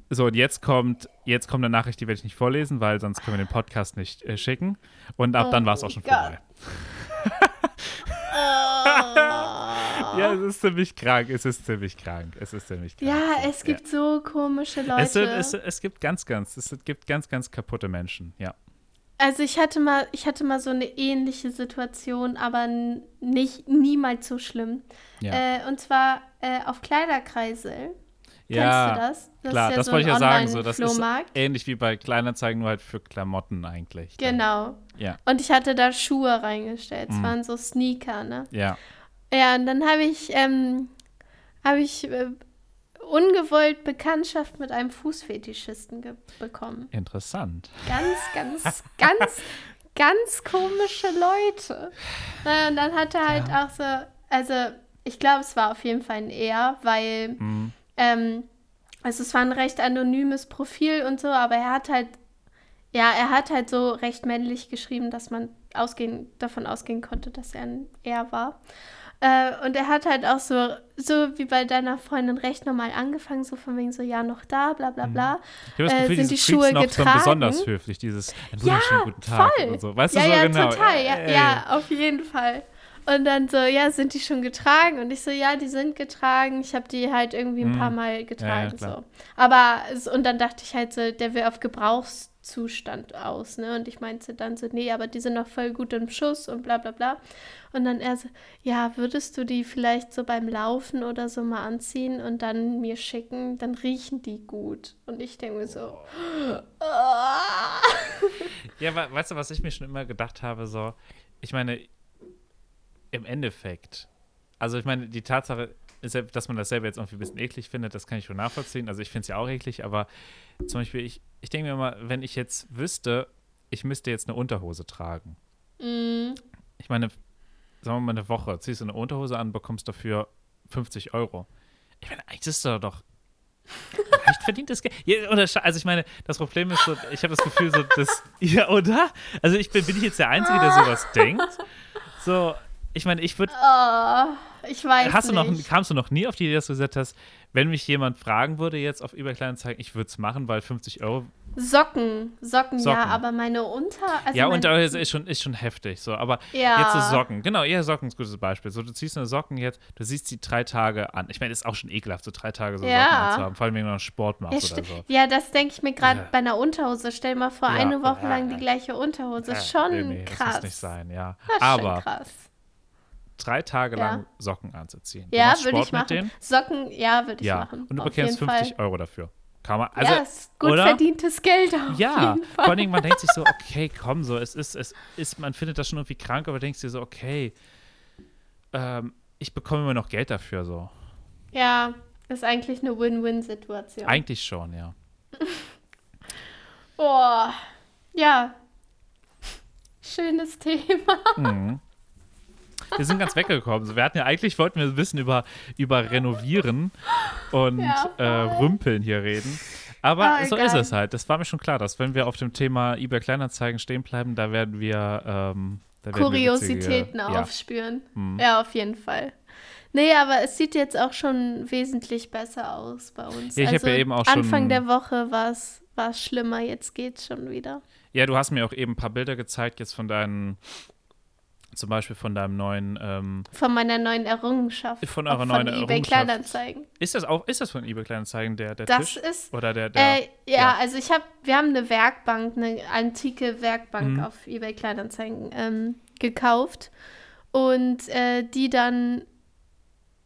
Speaker 1: So, und jetzt kommt, jetzt kommt eine Nachricht, die werde ich nicht vorlesen, weil sonst können wir den Podcast nicht äh, schicken. Und ab
Speaker 2: Oh
Speaker 1: dann war es auch schon
Speaker 2: Gott.
Speaker 1: vorbei. Ja, es ist ziemlich krank. Es ist ziemlich krank. Es ist ziemlich krank.
Speaker 2: Ja, es gibt so komische Leute.
Speaker 1: Es, es, es gibt ganz, ganz, es gibt ganz, ganz kaputte Menschen, ja.
Speaker 2: Also ich hatte mal, ich hatte mal so eine ähnliche Situation, aber nicht niemals so schlimm.
Speaker 1: Ja,
Speaker 2: Äh, und zwar äh, auf Kleiderkreisel.
Speaker 1: ja
Speaker 2: Kennst du das? Das
Speaker 1: klar,
Speaker 2: ist ja
Speaker 1: das
Speaker 2: so
Speaker 1: wollte ich ja sagen. So, das ist ähnlich wie bei Kleinanzeigen, nur halt für Klamotten eigentlich.
Speaker 2: Genau.
Speaker 1: Ja,
Speaker 2: Und ich hatte da Schuhe reingestellt. Es
Speaker 1: Mhm.
Speaker 2: waren so Sneaker, ne?
Speaker 1: ja.
Speaker 2: Ja, und dann habe ich, ähm, habe ich äh, ungewollt Bekanntschaft mit einem Fußfetischisten bekommen.
Speaker 1: Interessant.
Speaker 2: Ganz, ganz, ganz, ganz komische Leute. Naja, und dann hat er halt
Speaker 1: Ja.
Speaker 2: auch so, also ich glaube, es war auf jeden Fall ein Er, weil
Speaker 1: Mhm.
Speaker 2: ähm, also es war ein recht anonymes Profil und so, aber er hat halt, ja, er hat halt so recht männlich geschrieben, dass man ausgehen, davon ausgehen konnte, dass er ein Er war. Äh, und er hat halt auch so, so wie bei deiner Freundin recht normal angefangen, so von wegen so, ja, noch da, bla bla bla.
Speaker 1: Ich habe das
Speaker 2: Äh,
Speaker 1: Gefühl,
Speaker 2: sind
Speaker 1: diese
Speaker 2: die Schuhe getragen?
Speaker 1: besonders höflich, dieses einen
Speaker 2: Ja,
Speaker 1: wunderschönen guten Tag
Speaker 2: voll.
Speaker 1: und so. Weißt
Speaker 2: ja,
Speaker 1: du so
Speaker 2: ja,
Speaker 1: genau?
Speaker 2: total. Ja, ja, auf jeden Fall. Und dann so, ja, sind die schon getragen? Und ich so, ja, die sind getragen. Ich habe die halt irgendwie ein
Speaker 1: Mhm.
Speaker 2: paar Mal getragen.
Speaker 1: klar.
Speaker 2: so. Aber, und dann dachte ich halt so, der will auf Gebrauchszustand aus, ne? Und ich meinte dann so, nee, aber die sind noch voll gut im Schuss und bla bla bla. Und dann er so, ja, würdest du die vielleicht so beim Laufen oder so mal anziehen und dann mir schicken? Dann riechen die gut. Und ich denke mir so, ah.
Speaker 1: Ja, weißt du, was ich mir schon immer gedacht habe? So, ich meine, im Endeffekt, also ich meine, die Tatsache ist dass man das selber jetzt irgendwie ein bisschen eklig findet, das kann ich schon nachvollziehen. Also ich finde es ja auch eklig, aber zum Beispiel, ich, ich denke mir mal, wenn ich jetzt wüsste, ich müsste jetzt eine Unterhose tragen.
Speaker 2: Mm.
Speaker 1: Ich meine, sagen wir mal eine Woche, ziehst du eine Unterhose an, bekommst dafür 50 Euro. Ich meine, eigentlich ist das doch leicht verdientes Geld. Ja, also ich meine, das Problem ist so, ich habe das Gefühl so, dass, ja, oder? Also ich bin, bin ich jetzt der Einzige, der sowas denkt? So, ich meine, ich würde,
Speaker 2: Oh, ich weiß
Speaker 1: hast du noch,
Speaker 2: nicht.
Speaker 1: kamst du noch nie auf die Idee, dass du gesagt hast, wenn mich jemand fragen würde jetzt auf eBay Kleinanzeigen, ich würde es machen, weil 50 Euro,
Speaker 2: Socken, Socken,
Speaker 1: Socken.
Speaker 2: ja, aber meine Unter... Also
Speaker 1: ja, und ist, ist, schon, ist schon heftig, so, aber
Speaker 2: ja.
Speaker 1: Jetzt so Socken, genau, ja, Socken ist ein gutes Beispiel. So, du ziehst eine Socken jetzt, du siehst sie drei Tage an. Ich meine, ist auch schon ekelhaft, so drei Tage so
Speaker 2: Ja.
Speaker 1: Socken anzuhaben, vor allem wenn du noch Sport
Speaker 2: Ja,
Speaker 1: machst oder
Speaker 2: sti-
Speaker 1: so.
Speaker 2: ja, das denke ich mir gerade
Speaker 1: Ja.
Speaker 2: bei einer Unterhose. Stell mal vor,
Speaker 1: Ja.
Speaker 2: eine Woche lang die
Speaker 1: Ja.
Speaker 2: gleiche Unterhose.
Speaker 1: Äh,
Speaker 2: schon
Speaker 1: nee, nee,
Speaker 2: krass.
Speaker 1: Das muss nicht sein, ja.
Speaker 2: Das ist
Speaker 1: Aber
Speaker 2: schon krass.
Speaker 1: Drei Tage
Speaker 2: Ja.
Speaker 1: lang Socken anzuziehen. Du
Speaker 2: Ja, würde ich machen. Socken, ja, würde ich
Speaker 1: Ja.
Speaker 2: machen.
Speaker 1: Und du
Speaker 2: auf
Speaker 1: bekommst
Speaker 2: jeden
Speaker 1: 50
Speaker 2: Fall.
Speaker 1: Euro dafür. Kann man, also,
Speaker 2: ja, ist gut
Speaker 1: oder?
Speaker 2: verdientes Geld auf
Speaker 1: Ja, vor allen Dingen, man denkt sich so, okay, komm, so, es ist, es ist, man findet das schon irgendwie krank, aber denkst dir so, okay, ähm, ich bekomme immer noch Geld dafür, so.
Speaker 2: Ja, ist eigentlich eine Win-Win-Situation.
Speaker 1: Eigentlich schon, ja.
Speaker 2: Oh, ja. Schönes Thema.
Speaker 1: Mhm. Wir sind ganz weggekommen. Wir hatten ja eigentlich, wollten wir ein bisschen über, über Renovieren und
Speaker 2: Ja,
Speaker 1: äh, Rümpeln hier reden. Aber
Speaker 2: Ah,
Speaker 1: so
Speaker 2: egal.
Speaker 1: ist es halt. Das war mir schon klar, dass wenn wir auf dem Thema eBay Kleinanzeigen stehen bleiben, da werden wir, ähm, da werden wir
Speaker 2: Kuriositäten
Speaker 1: witzige- ja.
Speaker 2: aufspüren.
Speaker 1: Mhm.
Speaker 2: Ja, auf jeden Fall. Nee, aber es sieht jetzt auch schon wesentlich besser aus bei uns.
Speaker 1: Ja, ich
Speaker 2: also
Speaker 1: ja eben auch
Speaker 2: Anfang
Speaker 1: schon-
Speaker 2: der Woche war es schlimmer, jetzt geht's schon wieder.
Speaker 1: Ja, du hast mir auch eben ein paar Bilder gezeigt, jetzt von deinen, zum Beispiel von deinem neuen, ähm,
Speaker 2: Von meiner neuen Errungenschaft.
Speaker 1: Von eurer neuen
Speaker 2: eBay
Speaker 1: Errungenschaft.
Speaker 2: Kleinanzeigen.
Speaker 1: ist das auch, ist das von eBay Kleinanzeigen der, der
Speaker 2: Das
Speaker 1: Tisch?
Speaker 2: ist.
Speaker 1: Oder der, der,
Speaker 2: Äh, ja,
Speaker 1: ja.
Speaker 2: also ich habe, wir haben eine Werkbank, eine antike Werkbank
Speaker 1: Mhm.
Speaker 2: auf eBay Kleinanzeigen ähm, gekauft und äh, die dann,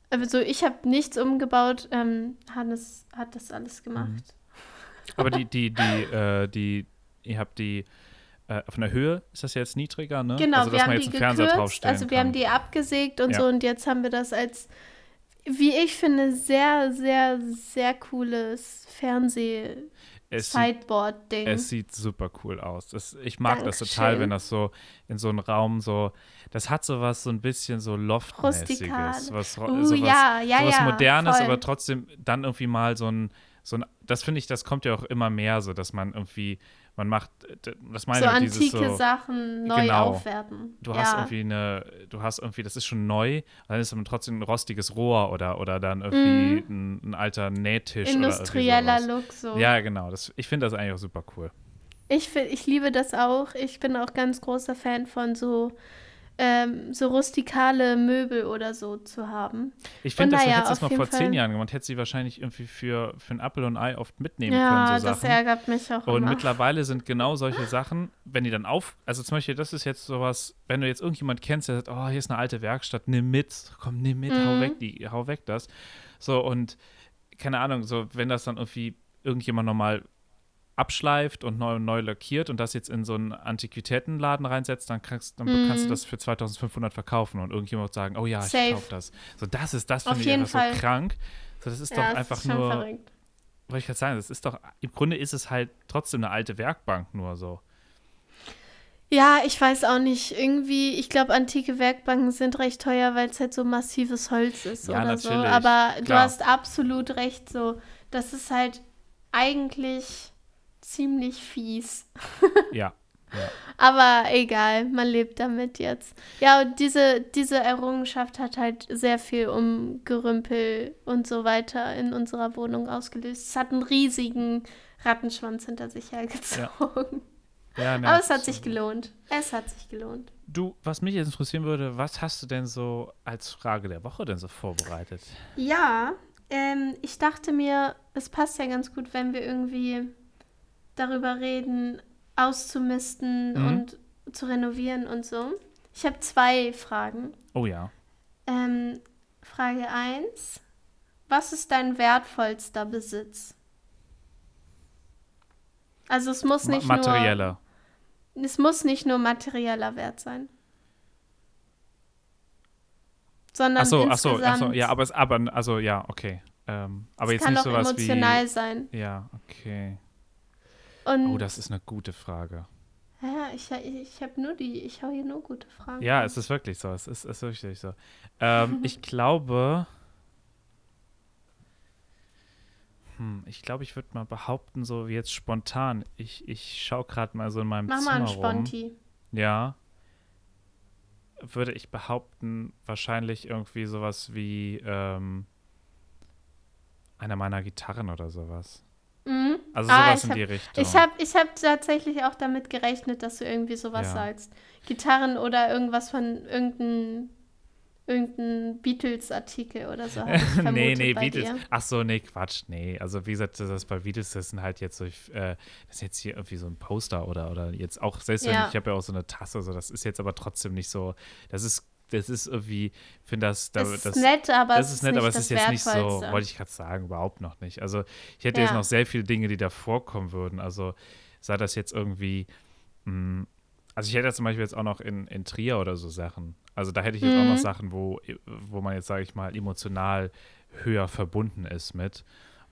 Speaker 2: also ich habe nichts umgebaut, ähm, Hannes hat das alles gemacht.
Speaker 1: Mhm. aber die, die, die, äh, die, ihr habt die, äh, von der Höhe ist das jetzt niedriger, ne?
Speaker 2: Genau,
Speaker 1: also,
Speaker 2: wir
Speaker 1: dass
Speaker 2: haben die gekürzt, also wir
Speaker 1: kann.
Speaker 2: haben die abgesägt und
Speaker 1: Ja.
Speaker 2: so und jetzt haben wir das als, wie ich finde, sehr, sehr, sehr cooles
Speaker 1: es sieht,
Speaker 2: Fernseh-Sideboard-Ding.
Speaker 1: es sieht super cool aus. Das, ich mag das
Speaker 2: Dankeschön.
Speaker 1: total, wenn das so in so einem Raum so, das hat sowas so ein bisschen so Loftmäßiges. Was,
Speaker 2: Uh,
Speaker 1: sowas,
Speaker 2: ja, ja,
Speaker 1: sowas
Speaker 2: ja,
Speaker 1: Modernes,
Speaker 2: voll.
Speaker 1: aber trotzdem dann irgendwie mal so ein, so ein, das finde ich, das kommt ja auch immer mehr so, dass man irgendwie, man macht, das meine
Speaker 2: so
Speaker 1: ich, dieses
Speaker 2: antike
Speaker 1: so,
Speaker 2: Sachen neu
Speaker 1: Genau.
Speaker 2: aufwerten.
Speaker 1: Du
Speaker 2: ja.
Speaker 1: hast irgendwie eine, du hast irgendwie, das ist schon neu, dann ist aber trotzdem ein rostiges Rohr oder, oder dann irgendwie ein, ein alter Nähtisch
Speaker 2: Industrieller Look so.
Speaker 1: Ja, genau. Das, ich finde das eigentlich auch super cool.
Speaker 2: Ich, find, ich liebe das auch. Ich bin auch ganz großer Fan von so, ähm, so rustikale Möbel oder so zu haben.
Speaker 1: Ich finde, das
Speaker 2: naja,
Speaker 1: das
Speaker 2: auf
Speaker 1: mal vor zehn
Speaker 2: Fall.
Speaker 1: Jahren gemacht, hätte sie wahrscheinlich irgendwie für, für ein Apfel und ein Ei oft mitnehmen
Speaker 2: ja,
Speaker 1: können, so
Speaker 2: das
Speaker 1: Sachen.
Speaker 2: ärgert mich auch
Speaker 1: Und
Speaker 2: immer.
Speaker 1: mittlerweile sind genau solche Sachen, wenn die dann auf, also zum Beispiel, das ist jetzt sowas, wenn du jetzt irgendjemand kennst, der sagt, oh, hier ist eine alte Werkstatt, nimm mit, komm, nimm mit, hau
Speaker 2: Mhm.
Speaker 1: weg, die, hau weg das. So, und keine Ahnung, so, wenn das dann irgendwie irgendjemand nochmal abschleift und neu, neu lackiert und das jetzt in so einen Antiquitätenladen reinsetzt, dann kannst, dann kannst du
Speaker 2: Mhm.
Speaker 1: das für 2500 verkaufen und irgendjemand wird sagen, oh ja, ich
Speaker 2: Safe.
Speaker 1: kauf das. So, das ist, das
Speaker 2: Auf
Speaker 1: finde ich
Speaker 2: jeden
Speaker 1: einfach
Speaker 2: Fall.
Speaker 1: so krank. So, das ist
Speaker 2: ja,
Speaker 1: doch einfach
Speaker 2: ist
Speaker 1: nur,
Speaker 2: verrückt.
Speaker 1: wollte ich gerade sagen, das ist doch, im Grunde ist es halt trotzdem eine alte Werkbank nur so.
Speaker 2: Ja, ich weiß auch nicht. Irgendwie, ich glaube, antike Werkbanken sind recht teuer, weil es halt so massives Holz ist
Speaker 1: Ja,
Speaker 2: oder so.
Speaker 1: natürlich,
Speaker 2: Aber du
Speaker 1: klar.
Speaker 2: hast absolut recht, so. Das ist halt eigentlich ziemlich fies.
Speaker 1: Ja.
Speaker 2: Aber egal, man lebt damit jetzt. Ja, und diese, diese Errungenschaft hat halt sehr viel um Gerümpel und so weiter in unserer Wohnung ausgelöst. Es hat einen riesigen Rattenschwanz hinter sich hergezogen.
Speaker 1: ja ne,
Speaker 2: Aber es hat sich gelohnt. Es hat sich gelohnt.
Speaker 1: Du, was mich jetzt interessieren würde, was hast du denn so als Frage der Woche denn so vorbereitet?
Speaker 2: Ja, ähm, ich dachte mir, es passt ja ganz gut, wenn wir irgendwie darüber reden, auszumisten
Speaker 1: Mhm.
Speaker 2: und zu renovieren und so. Ich habe zwei Fragen.
Speaker 1: Oh ja.
Speaker 2: Ähm, Frage 1. Was ist dein wertvollster Besitz? Also es muss
Speaker 1: Ma
Speaker 2: nicht
Speaker 1: materieller.
Speaker 2: nur es muss nicht nur materieller Wert sein. Sondern
Speaker 1: Ach so, ach so, ach so, ja, aber es, aber, also, ja, okay. Ähm, aber
Speaker 2: es
Speaker 1: jetzt
Speaker 2: kann
Speaker 1: nicht
Speaker 2: auch
Speaker 1: sowas
Speaker 2: emotional sein.
Speaker 1: wie. Ja, okay.
Speaker 2: Und
Speaker 1: Oh, das ist eine gute Frage.
Speaker 2: ja, ich, ich habe nur die, ich hau hier nur gute Fragen.
Speaker 1: Ja, es ist wirklich so. Es ist, es ist wirklich so. Ähm, ich glaube. Hm, ich glaube, ich würde mal behaupten, so wie jetzt spontan. Ich, ich schaue gerade mal so in meinem
Speaker 2: Mach mal
Speaker 1: Zimmer
Speaker 2: einen
Speaker 1: rum.
Speaker 2: Sponti.
Speaker 1: Ja. Würde ich behaupten, wahrscheinlich irgendwie sowas wie ähm, einer meiner Gitarren oder sowas.
Speaker 2: Mhm.
Speaker 1: Also
Speaker 2: Ah,
Speaker 1: sowas
Speaker 2: ich
Speaker 1: in
Speaker 2: hab-
Speaker 1: die Richtung.
Speaker 2: Ich habe ich hab tatsächlich auch damit gerechnet, dass du irgendwie sowas
Speaker 1: Ja.
Speaker 2: sagst. Gitarren oder irgendwas von irgendeinem irgendein Beatles-Artikel oder so.
Speaker 1: nee, nee,
Speaker 2: bei
Speaker 1: Beatles.
Speaker 2: Dir.
Speaker 1: Ach so, nee, Quatsch, nee. Also wie gesagt, das bei Beatles, das sind halt jetzt so, äh, das ist jetzt hier irgendwie so ein Poster oder, oder jetzt auch, selbst wenn
Speaker 2: Ja.
Speaker 1: ich, ich habe ja auch so eine Tasse, so, das ist jetzt aber trotzdem nicht so, das ist, das ist irgendwie, ich finde das, da,
Speaker 2: Das ist
Speaker 1: das,
Speaker 2: nett, aber
Speaker 1: das
Speaker 2: es
Speaker 1: ist nett, aber es ist jetzt nicht so, wollte ich gerade sagen, überhaupt noch nicht. Also ich hätte jetzt
Speaker 2: Ja.
Speaker 1: noch sehr viele Dinge, die da vorkommen würden. Also sei das jetzt irgendwie, mh, also ich hätte zum Beispiel jetzt auch noch in, in Trier oder so Sachen. Also da hätte ich jetzt auch noch
Speaker 2: Mhm.
Speaker 1: Sachen, wo, wo man jetzt, sage ich mal, emotional höher verbunden ist mit.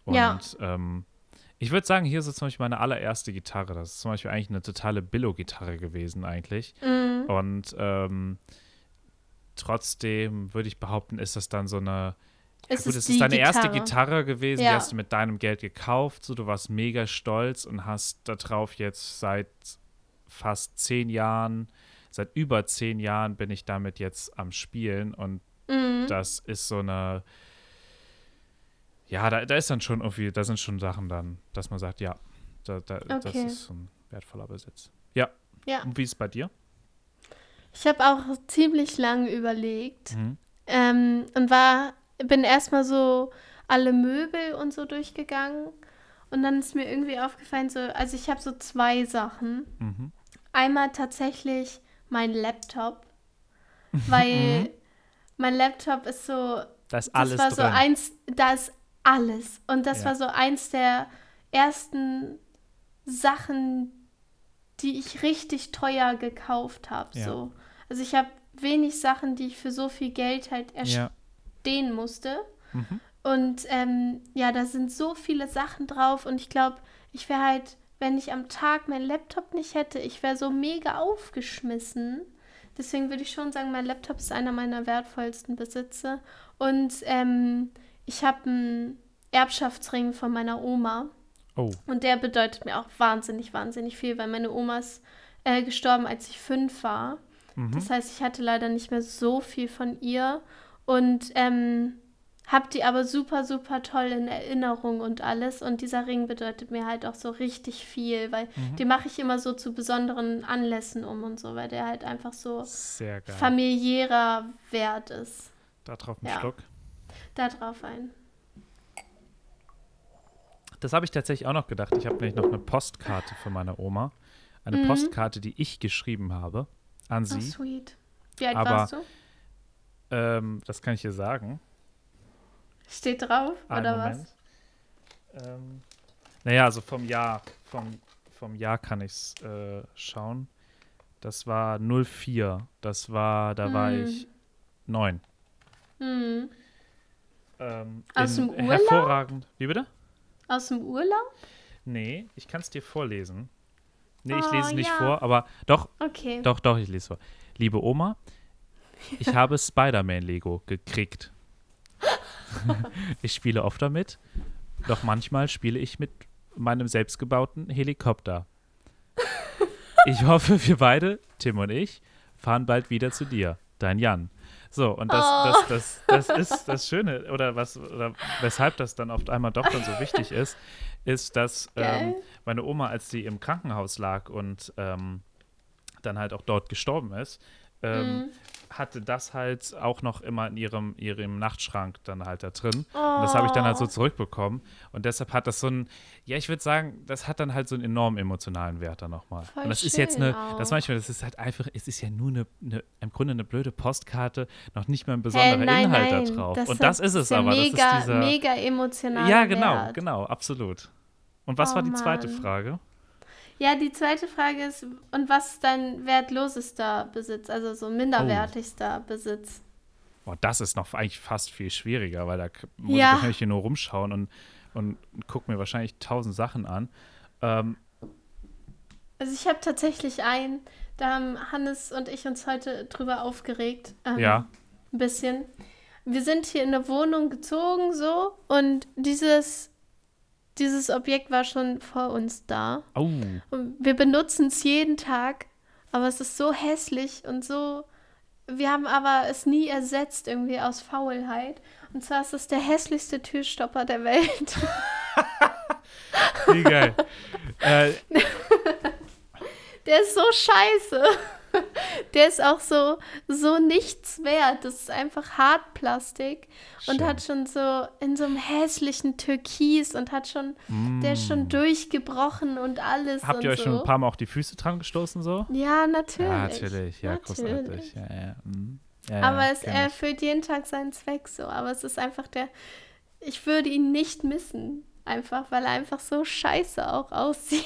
Speaker 1: Und
Speaker 2: Ja.
Speaker 1: ähm, ich würde sagen, hier ist jetzt zum Beispiel meine allererste Gitarre. Das ist zum Beispiel eigentlich eine totale Billo-Gitarre gewesen eigentlich.
Speaker 2: Mhm.
Speaker 1: Und ähm, trotzdem würde ich behaupten, ist das dann so eine.
Speaker 2: Es
Speaker 1: gut,
Speaker 2: ist
Speaker 1: es ist deine erste
Speaker 2: Gitarre.
Speaker 1: Gitarre gewesen,
Speaker 2: Ja.
Speaker 1: die hast du mit deinem Geld gekauft. So, du warst mega stolz und hast darauf jetzt seit fast zehn Jahren, seit über zehn Jahren bin ich damit jetzt am Spielen und
Speaker 2: Mhm.
Speaker 1: das ist so eine. Ja, da, da ist dann schon irgendwie, da sind schon Sachen dann, dass man sagt, ja, da, da, das
Speaker 2: Okay.
Speaker 1: ist so ein wertvoller Besitz. Ja.
Speaker 2: Ja.
Speaker 1: Und wie ist es bei dir?
Speaker 2: Ich habe auch ziemlich lange überlegt
Speaker 1: Mhm.
Speaker 2: ähm, und war, bin erstmal so alle Möbel und so durchgegangen und dann ist mir irgendwie aufgefallen, so, also ich habe so zwei Sachen.
Speaker 1: Mhm.
Speaker 2: Einmal tatsächlich mein Laptop, weil mein Laptop ist so,
Speaker 1: Da ist
Speaker 2: das
Speaker 1: alles
Speaker 2: war
Speaker 1: drin.
Speaker 2: so eins, da ist alles. Und das
Speaker 1: Ja.
Speaker 2: war so eins der ersten Sachen, die ich richtig teuer gekauft habe.
Speaker 1: Ja.
Speaker 2: So. Also ich habe wenig Sachen, die ich für so viel Geld halt
Speaker 1: ja.
Speaker 2: erstehen musste.
Speaker 1: Mhm.
Speaker 2: Und ähm, ja, da sind so viele Sachen drauf und ich glaube, ich wäre halt, wenn ich am Tag meinen Laptop nicht hätte, ich wäre so mega aufgeschmissen. Deswegen würde ich schon sagen, mein Laptop ist einer meiner wertvollsten Besitze. Und ähm, ich habe einen Erbschaftsring von meiner Oma.
Speaker 1: Oh.
Speaker 2: Und der bedeutet mir auch wahnsinnig, wahnsinnig viel, weil meine Oma ist äh, gestorben, als ich fünf war.
Speaker 1: Mhm.
Speaker 2: Das heißt, ich hatte leider nicht mehr so viel von ihr und ähm, habe die aber super, super toll in Erinnerung und alles. Und dieser Ring bedeutet mir halt auch so richtig viel, weil
Speaker 1: Mhm.
Speaker 2: den mache ich immer so zu besonderen Anlässen um und so, weil der halt einfach so familiärer Wert ist.
Speaker 1: Da drauf ein
Speaker 2: Ja.
Speaker 1: Schluck.
Speaker 2: Da drauf ein.
Speaker 1: Das habe ich tatsächlich auch noch gedacht. Ich habe nämlich noch eine Postkarte von meiner Oma. Eine
Speaker 2: Mhm.
Speaker 1: Postkarte, die ich geschrieben habe an
Speaker 2: Oh,
Speaker 1: sie.
Speaker 2: sweet. Wie alt
Speaker 1: Aber-
Speaker 2: warst du?
Speaker 1: ähm, das kann ich dir sagen.
Speaker 2: Steht drauf,
Speaker 1: Einen
Speaker 2: oder
Speaker 1: Moment. Ähm, naja, also vom Jahr, vom, vom Jahr kann ich es äh, schauen. Das war 04. Das war, da war
Speaker 2: Hm.
Speaker 1: ich neun.
Speaker 2: was? Hm.
Speaker 1: Ähm,
Speaker 2: Aus dem Urlaub?
Speaker 1: Hervorragend. Wie bitte?
Speaker 2: Aus dem Urlaub?
Speaker 1: Nee, ich kann es dir vorlesen. Nee, ich
Speaker 2: Oh,
Speaker 1: lese nicht
Speaker 2: ja.
Speaker 1: vor, aber doch,
Speaker 2: Okay.
Speaker 1: doch, doch, ich lese vor. Liebe Oma, ich habe Spider-Man-Lego gekriegt. ich spiele oft damit, doch manchmal spiele ich mit meinem selbstgebauten Helikopter. Ich hoffe, wir beide, Tim und ich, fahren bald wieder zu dir. Dein Jan. So, und das,
Speaker 2: Oh.
Speaker 1: das, das, das ist das Schöne, oder was, oder weshalb das dann auf einmal doch dann so wichtig ist, ist, dass ähm, meine Oma, als sie im Krankenhaus lag und ähm, dann halt auch dort gestorben ist, ähm,
Speaker 2: Mhm.
Speaker 1: hatte das halt auch noch immer in ihrem, ihrem Nachtschrank dann halt da drin. Und das habe ich dann halt so
Speaker 2: Oh.
Speaker 1: zurückbekommen. Und deshalb hat das so ein, ja, ich würde sagen, das hat dann halt so einen enorm emotionalen Wert dann nochmal.
Speaker 2: Voll
Speaker 1: Und das ist jetzt eine,
Speaker 2: schön
Speaker 1: das
Speaker 2: auch.
Speaker 1: manchmal, das ist halt einfach, es ist ja nur eine, eine im Grunde eine blöde Postkarte, noch nicht mal ein besonderer
Speaker 2: Hä, nein,
Speaker 1: Inhalt
Speaker 2: nein,
Speaker 1: da drauf.
Speaker 2: das
Speaker 1: und das ist es aber.
Speaker 2: Mega,
Speaker 1: das ist dieser,
Speaker 2: mega emotional.
Speaker 1: ja, genau,
Speaker 2: Wert.
Speaker 1: genau, absolut. Und was
Speaker 2: Oh,
Speaker 1: war die zweite
Speaker 2: Mann.
Speaker 1: Frage?
Speaker 2: Ja, die zweite Frage ist, und was ist dein wertlosester Besitz, also so minderwertigster Besitz?
Speaker 1: Boah, das ist noch eigentlich fast viel schwieriger, weil da muss
Speaker 2: Ja.
Speaker 1: ich wahrscheinlich hier nur rumschauen und, und gucke mir wahrscheinlich tausend Sachen an. Ähm,
Speaker 2: Also ich habe tatsächlich einen, da haben Hannes und ich uns heute drüber aufgeregt. Ähm,
Speaker 1: Ja.
Speaker 2: Ein bisschen. Wir sind hier in eine Wohnung gezogen so und dieses, dieses Objekt war schon vor uns da.
Speaker 1: oh,
Speaker 2: Und wir benutzen es jeden Tag, aber es ist so hässlich und so. Wir haben aber es nie ersetzt irgendwie aus Faulheit. Und zwar ist es der hässlichste Türstopper der Welt.
Speaker 1: wie geil. äh,
Speaker 2: Der ist so scheiße. Der ist auch so, so nichts wert. Das ist einfach Hartplastik und hat schon so in so einem hässlichen Türkis und hat schon, der ist schon durchgebrochen und alles.
Speaker 1: Mm. habt
Speaker 2: und
Speaker 1: ihr euch
Speaker 2: so.
Speaker 1: schon ein paar Mal auf die Füße dran gestoßen so?
Speaker 2: Ja, natürlich.
Speaker 1: Ja, natürlich. Ja,
Speaker 2: Natürlich.
Speaker 1: großartig. Ja, ja. mhm. ja,
Speaker 2: Aber
Speaker 1: ja,
Speaker 2: es erfüllt jeden Tag seinen Zweck so. Aber es ist einfach der. Ich würde ihn nicht missen. Einfach, weil er einfach so scheiße auch aussieht.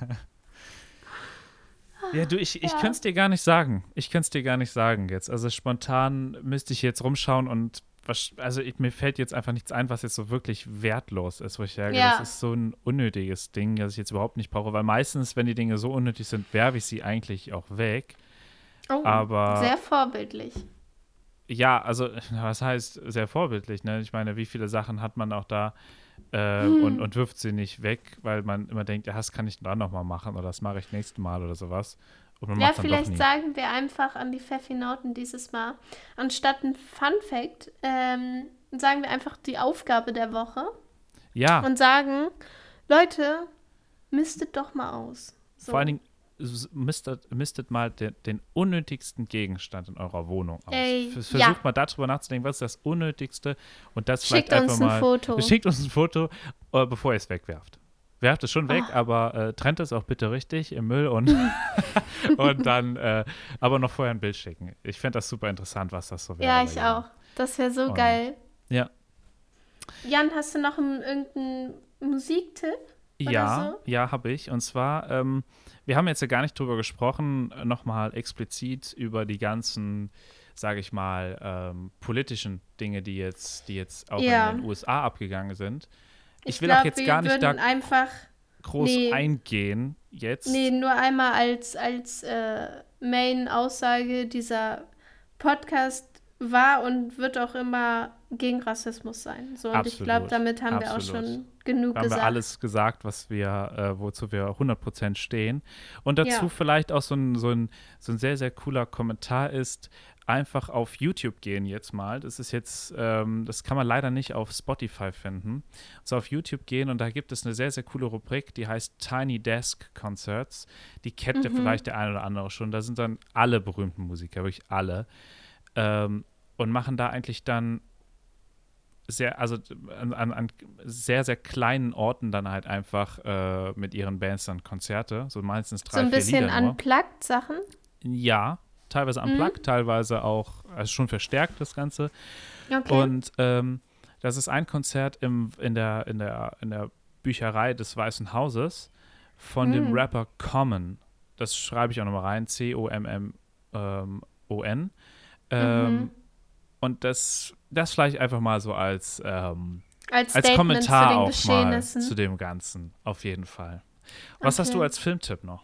Speaker 1: Ja, du, ich, ich
Speaker 2: Ja.
Speaker 1: könnte es dir gar nicht sagen. Ich könnte es dir gar nicht sagen jetzt. Also spontan müsste ich jetzt rumschauen und was, also ich, mir fällt jetzt einfach nichts ein, was jetzt so wirklich wertlos ist, wo ich sage,
Speaker 2: Ja.
Speaker 1: das ist so ein unnötiges Ding, das ich jetzt überhaupt nicht brauche, weil meistens, wenn die Dinge so unnötig sind, werfe ich sie eigentlich auch weg.
Speaker 2: Oh,
Speaker 1: Aber-
Speaker 2: sehr vorbildlich.
Speaker 1: Ja, also was heißt sehr vorbildlich, ne? Ich meine, wie viele Sachen hat man auch da äh,
Speaker 2: Hm.
Speaker 1: und, und wirft sie nicht weg, weil man immer denkt, ja, das kann ich dann nochmal machen oder das mache ich nächstes Mal oder sowas.
Speaker 2: Ja, vielleicht sagen wir einfach an die Pfeffinauten dieses Mal, anstatt ein Fun Fact, ähm, sagen wir einfach die Aufgabe der Woche
Speaker 1: Ja,
Speaker 2: und sagen, Leute, mistet doch mal aus. So.
Speaker 1: vor allen Dingen mistet, mistet mal den, den unnötigsten Gegenstand in eurer Wohnung aus.
Speaker 2: Ey,
Speaker 1: Vers-
Speaker 2: ja.
Speaker 1: Versucht mal darüber nachzudenken, was ist das Unnötigste und das
Speaker 2: Schickt
Speaker 1: vielleicht einfach
Speaker 2: uns ein
Speaker 1: mal.
Speaker 2: Foto.
Speaker 1: Schickt uns ein Foto, äh, bevor ihr es wegwerft. Werft es schon weg,
Speaker 2: Ah.
Speaker 1: aber äh, trennt es auch bitte richtig im Müll und, und dann äh, aber noch vorher ein Bild schicken. Ich fände das super interessant, was das so wäre.
Speaker 2: Ja, ich
Speaker 1: jedem.
Speaker 2: auch. Das wäre so
Speaker 1: Und-
Speaker 2: geil.
Speaker 1: Ja.
Speaker 2: Jan, hast du noch einen, irgendeinen Musiktipp?
Speaker 1: Ja,
Speaker 2: so?
Speaker 1: ja, habe ich. Und zwar, ähm, wir haben jetzt ja gar nicht drüber gesprochen, äh, nochmal explizit über die ganzen, sage ich mal, ähm, politischen Dinge, die jetzt, die jetzt auch
Speaker 2: Ja.
Speaker 1: in den USA abgegangen sind. Ich,
Speaker 2: Ich,
Speaker 1: will
Speaker 2: glaub,
Speaker 1: auch jetzt gar nicht da
Speaker 2: einfach,
Speaker 1: groß
Speaker 2: nee.
Speaker 1: eingehen jetzt.
Speaker 2: nee, nur einmal als, als äh, Main-Aussage, dieser Podcast war und wird auch immer gegen Rassismus sein. So, und ich glaube,
Speaker 1: Absolut,
Speaker 2: damit haben wir auch
Speaker 1: absolut.
Speaker 2: schon genug
Speaker 1: Da haben
Speaker 2: gesagt.
Speaker 1: wir alles gesagt, was wir, äh, wozu wir 100% stehen. Und dazu
Speaker 2: Ja.
Speaker 1: vielleicht auch so ein, so, ein, so ein sehr, sehr cooler Kommentar ist, einfach auf YouTube gehen jetzt mal. Das ist jetzt, ähm, das kann man leider nicht auf Spotify finden. So auf YouTube gehen und da gibt es eine sehr, sehr coole Rubrik, die heißt Tiny Desk Concerts. Die kennt ja
Speaker 2: Mhm.
Speaker 1: vielleicht der eine oder andere schon. Da sind dann alle berühmten Musiker, wirklich alle. Ähm, und machen da eigentlich dann sehr, also an, an, sehr, sehr kleinen Orten dann halt einfach äh, mit ihren Bands dann Konzerte, so meistens drei,
Speaker 2: so ein bisschen unplugged Sachen.
Speaker 1: Ja, teilweise
Speaker 2: Mhm.
Speaker 1: unplugged, teilweise auch, also schon verstärkt das Ganze.
Speaker 2: Okay.
Speaker 1: Und ähm, das ist ein Konzert im, in, der, in, der, in der Bücherei des Weißen Hauses von dem
Speaker 2: Mhm.
Speaker 1: Rapper Common. Das schreibe ich auch nochmal rein, C-O-M-M-O-N. Ähm,
Speaker 2: Mhm.
Speaker 1: Und das, das vielleicht einfach mal so als, ähm,
Speaker 2: als
Speaker 1: als Kommentar auch mal zu dem Ganzen, auf jeden Fall. Was hast
Speaker 2: Okay.
Speaker 1: du als Filmtipp noch?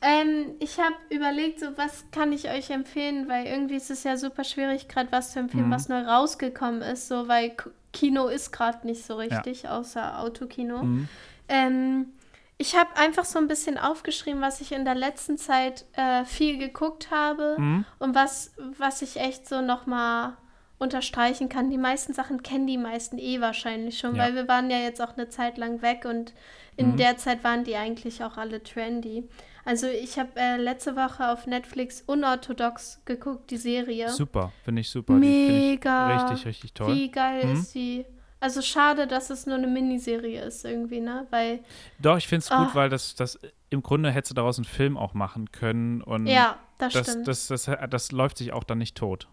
Speaker 2: Ähm, ich habe überlegt, so was kann ich euch empfehlen, weil irgendwie ist es ja super schwierig, gerade was zu empfehlen,
Speaker 1: Mhm.
Speaker 2: was neu rausgekommen ist, so weil Kino ist gerade nicht so richtig, außer Autokino.
Speaker 1: Mhm.
Speaker 2: Ähm, ich habe einfach so ein bisschen aufgeschrieben, was ich in der letzten Zeit äh, viel geguckt habe
Speaker 1: Mhm.
Speaker 2: und was, was ich echt so nochmal unterstreichen kann. Die meisten Sachen kennen die meisten eh wahrscheinlich schon,
Speaker 1: Ja.
Speaker 2: weil wir waren ja jetzt auch eine Zeit lang weg und in
Speaker 1: Mhm.
Speaker 2: der Zeit waren die eigentlich auch alle trendy. Also ich habe äh, letzte Woche auf Netflix unorthodox geguckt, die Serie.
Speaker 1: Super, finde ich super.
Speaker 2: Mega.
Speaker 1: ich richtig, richtig toll.
Speaker 2: Wie geil
Speaker 1: Mhm.
Speaker 2: ist die? Also schade, dass es nur eine Miniserie ist irgendwie, ne? Weil,
Speaker 1: Doch, ich finde es gut,
Speaker 2: Ah.
Speaker 1: weil das, das im Grunde hättest du daraus einen Film auch machen können und
Speaker 2: ja, das,
Speaker 1: das,
Speaker 2: stimmt.
Speaker 1: das, das, das, läuft sich auch dann nicht tot.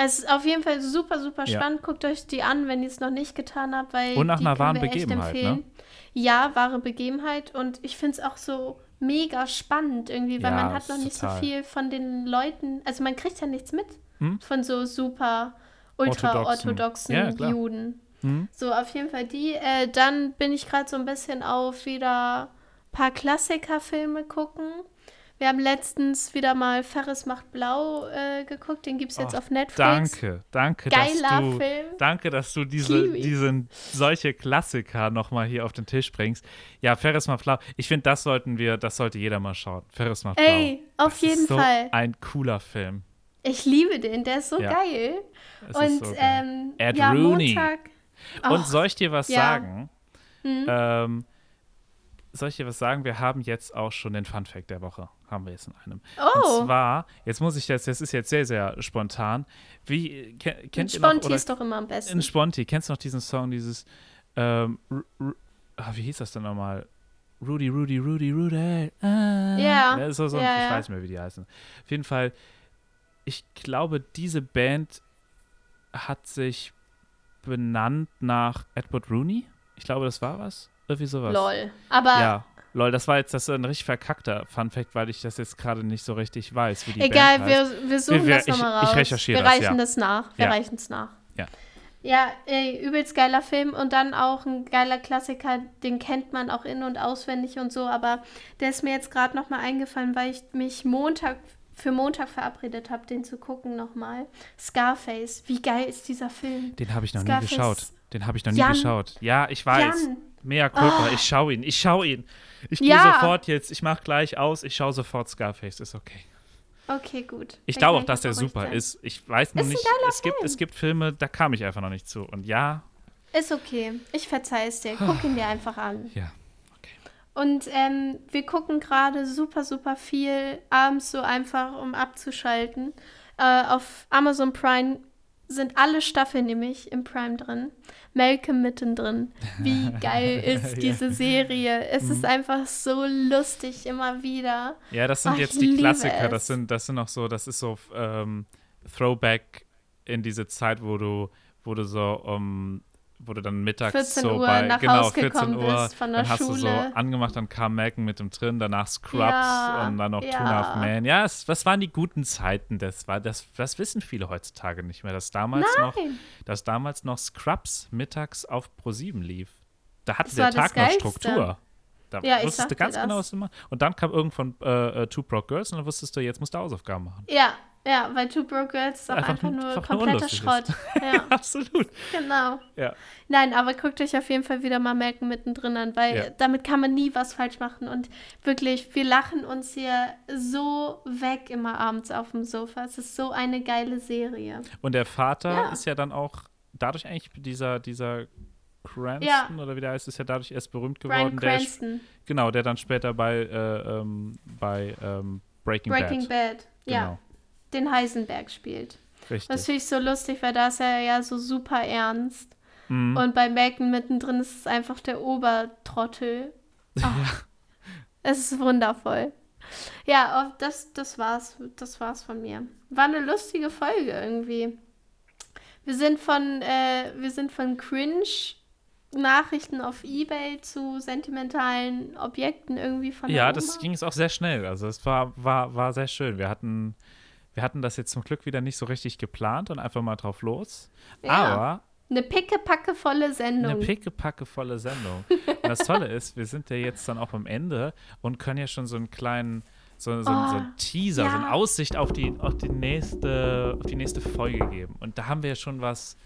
Speaker 2: Es ist auf jeden Fall super, super
Speaker 1: Ja.
Speaker 2: spannend. Guckt euch die an, wenn ihr es noch nicht getan habt, weil
Speaker 1: Und nach
Speaker 2: die
Speaker 1: einer wahren Begebenheit, ne?
Speaker 2: Ja, wahre Begebenheit. Und ich finde es auch so mega spannend irgendwie, weil
Speaker 1: Ja,
Speaker 2: man hat noch nicht
Speaker 1: total.
Speaker 2: so viel von den Leuten, also man kriegt ja nichts mit
Speaker 1: Hm?
Speaker 2: von so super ultra-orthodoxen
Speaker 1: Ja.
Speaker 2: Juden.
Speaker 1: Hm?
Speaker 2: So, auf jeden Fall die. Äh, dann bin ich gerade so ein bisschen auf wieder ein paar Klassikerfilme gucken. Wir haben letztens wieder mal Ferris macht blau äh, geguckt. Den gibt es jetzt
Speaker 1: Oh,
Speaker 2: auf Netflix.
Speaker 1: Danke, danke,
Speaker 2: Geiler
Speaker 1: dass du,
Speaker 2: Film.
Speaker 1: danke, dass du diese,
Speaker 2: Kiwi.
Speaker 1: diesen, solche Klassiker nochmal hier auf den Tisch bringst. Ja, Ferris macht blau. Ich finde, das sollten wir, das sollte jeder mal schauen. Ferris macht
Speaker 2: Ey,
Speaker 1: blau.
Speaker 2: auf
Speaker 1: Das
Speaker 2: jeden
Speaker 1: ist so
Speaker 2: Fall.
Speaker 1: ein cooler Film.
Speaker 2: Ich liebe den, der ist so
Speaker 1: Ja.
Speaker 2: geil.
Speaker 1: Es
Speaker 2: Und
Speaker 1: ist so geil.
Speaker 2: ähm,
Speaker 1: Ed
Speaker 2: ja,
Speaker 1: Rooney.
Speaker 2: Montag.
Speaker 1: Und
Speaker 2: Och,
Speaker 1: soll ich dir was
Speaker 2: ja.
Speaker 1: sagen?
Speaker 2: hm?
Speaker 1: Ähm, soll ich dir was sagen? Wir haben jetzt auch schon den Fun Fact der Woche. Haben wir jetzt in einem.
Speaker 2: oh,
Speaker 1: Und zwar, jetzt muss ich das, das ist jetzt sehr, sehr spontan. Wie, ke
Speaker 2: ein
Speaker 1: kennt noch,
Speaker 2: Sponti
Speaker 1: oder
Speaker 2: ist doch immer am
Speaker 1: in
Speaker 2: besten.
Speaker 1: Sponti, kennst du noch diesen Song, dieses, ähm, ah, wie hieß das denn nochmal? Rudy, Rudy, Rudy, Rudy. Ah.
Speaker 2: Ja,
Speaker 1: Ne, So, so,
Speaker 2: ja,
Speaker 1: ich
Speaker 2: ja.
Speaker 1: weiß nicht mehr, wie die heißen. Auf jeden Fall, ich glaube, diese Band hat sich benannt nach Edward Rooney. Ich glaube, das war was. Irgendwie sowas.
Speaker 2: Lol. Aber
Speaker 1: Ja, lol, das war jetzt das ein richtig verkackter Fun Fact, weil ich das jetzt gerade nicht so richtig weiß, wie die
Speaker 2: egal,
Speaker 1: Band heißt.
Speaker 2: wir, wir suchen
Speaker 1: Wir-
Speaker 2: das
Speaker 1: ich-
Speaker 2: nochmal
Speaker 1: ich
Speaker 2: raus.
Speaker 1: recherchiere
Speaker 2: wir
Speaker 1: das,
Speaker 2: reichen
Speaker 1: ja.
Speaker 2: das nach. Wir
Speaker 1: Ja.
Speaker 2: reichen es nach.
Speaker 1: Ja.
Speaker 2: Ja, ey, übelst geiler Film und dann auch ein geiler Klassiker, den kennt man auch in- und auswendig und so, aber der ist mir jetzt gerade nochmal eingefallen, weil ich mich Montag für Montag verabredet habe, den zu gucken nochmal. Scarface, wie geil ist dieser Film?
Speaker 1: Den habe ich noch
Speaker 2: Scarface.
Speaker 1: nie geschaut. Den habe ich noch nie
Speaker 2: Jan.
Speaker 1: geschaut. Ja, ich weiß.
Speaker 2: Jan.
Speaker 1: Mea culpa,
Speaker 2: Oh.
Speaker 1: ich schaue ihn, ich schaue ihn. Ich gehe
Speaker 2: Ja.
Speaker 1: sofort jetzt, ich mache gleich aus, ich schaue sofort Scarface, ist okay.
Speaker 2: Okay, gut.
Speaker 1: Ich glaube auch, dass der super
Speaker 2: sein.
Speaker 1: ist. Ich weiß nur nicht, es gibt,
Speaker 2: Film.
Speaker 1: es gibt Filme, da kam ich einfach noch nicht zu. Und ja,
Speaker 2: Ist okay. Ich verzeih es dir. Guck ihn dir einfach an.
Speaker 1: ja.
Speaker 2: Und ähm, wir gucken gerade super, super viel abends so einfach, um abzuschalten. Äh, auf Amazon Prime sind alle Staffeln nämlich im Prime drin. Malcolm mittendrin. Wie geil ist
Speaker 1: Ja.
Speaker 2: diese Serie? Es
Speaker 1: Mhm.
Speaker 2: ist einfach so lustig immer wieder.
Speaker 1: Ja, das sind
Speaker 2: Oh,
Speaker 1: jetzt die Klassiker.
Speaker 2: es.
Speaker 1: Das sind, das sind auch so, das ist so ähm, Throwback in diese Zeit, wo du, wo du so um wo du dann mittags
Speaker 2: 14
Speaker 1: so
Speaker 2: Uhr
Speaker 1: bei genau
Speaker 2: Haus
Speaker 1: 14
Speaker 2: gekommen
Speaker 1: Uhr
Speaker 2: von der
Speaker 1: dann hast du so
Speaker 2: Schule.
Speaker 1: angemacht, dann kam Malcolm mit dem drin, danach Scrubs
Speaker 2: Ja,
Speaker 1: und dann noch
Speaker 2: ja.
Speaker 1: A Half Men. Ja, es, das waren die guten Zeiten. Das war das, das wissen viele heutzutage nicht mehr, dass damals noch, dass damals noch Scrubs mittags auf Pro 7 lief. Da hatte
Speaker 2: Das
Speaker 1: der Tag noch. Struktur. Da
Speaker 2: Ja,
Speaker 1: wusstest du ganz
Speaker 2: das.
Speaker 1: genau, was du machst. Und dann kam irgendwann äh, äh, Two Broke Girls und dann wusstest du, jetzt musst du Hausaufgaben machen.
Speaker 2: Ja, ja, weil Two Broke Girls ist auch
Speaker 1: Einfach
Speaker 2: einfach,
Speaker 1: nur-
Speaker 2: nur
Speaker 1: einfach nur
Speaker 2: kompletter
Speaker 1: unlustig
Speaker 2: Schrott. Ja,
Speaker 1: Absolut.
Speaker 2: genau.
Speaker 1: Ja.
Speaker 2: Nein, aber guckt euch auf jeden Fall wieder mal Malcolm mittendrin an, weil
Speaker 1: Ja.
Speaker 2: damit kann man nie was falsch machen. Und wirklich, wir lachen uns hier so weg immer abends auf dem Sofa. Es ist so eine geile Serie.
Speaker 1: Und der Vater
Speaker 2: Ja.
Speaker 1: ist ja dann auch dadurch eigentlich dieser, dieser Cranston oder wie der heißt, ist ja dadurch erst berühmt
Speaker 2: Brian
Speaker 1: geworden. Der ist,
Speaker 2: Cranston,
Speaker 1: genau, der dann später bei, äh, ähm, bei ähm, Breaking,
Speaker 2: Breaking
Speaker 1: Bad.
Speaker 2: Bad, ja,
Speaker 1: Genau.
Speaker 2: Den Heisenberg spielt.
Speaker 1: Richtig.
Speaker 2: Das finde ich so lustig, weil da ist er ja so super ernst.
Speaker 1: Mhm.
Speaker 2: Und bei Malcolm mittendrin ist es einfach der Obertrottel. Ah, Es ist wundervoll. Ja, das, das war's. Das war's von mir. War eine lustige Folge irgendwie. Wir sind von, äh, wir sind von Cringe Nachrichten auf Ebay zu sentimentalen Objekten irgendwie von
Speaker 1: Ja, das ging es auch sehr schnell. Also es war, war, war sehr schön. Wir hatten, wir hatten das jetzt zum Glück wieder nicht so richtig geplant und einfach mal drauf los.
Speaker 2: Ja.
Speaker 1: Aber
Speaker 2: Eine pickepackevolle Sendung.
Speaker 1: eine pickepackevolle Sendung. das Tolle ist, wir sind ja jetzt dann auch am Ende und können ja schon so einen kleinen, so, so,
Speaker 2: Oh,
Speaker 1: so einen Teaser, so eine
Speaker 2: ja.
Speaker 1: Aussicht auf die, auf, die nächste, auf die nächste Folge geben. Und da haben wir ja schon was,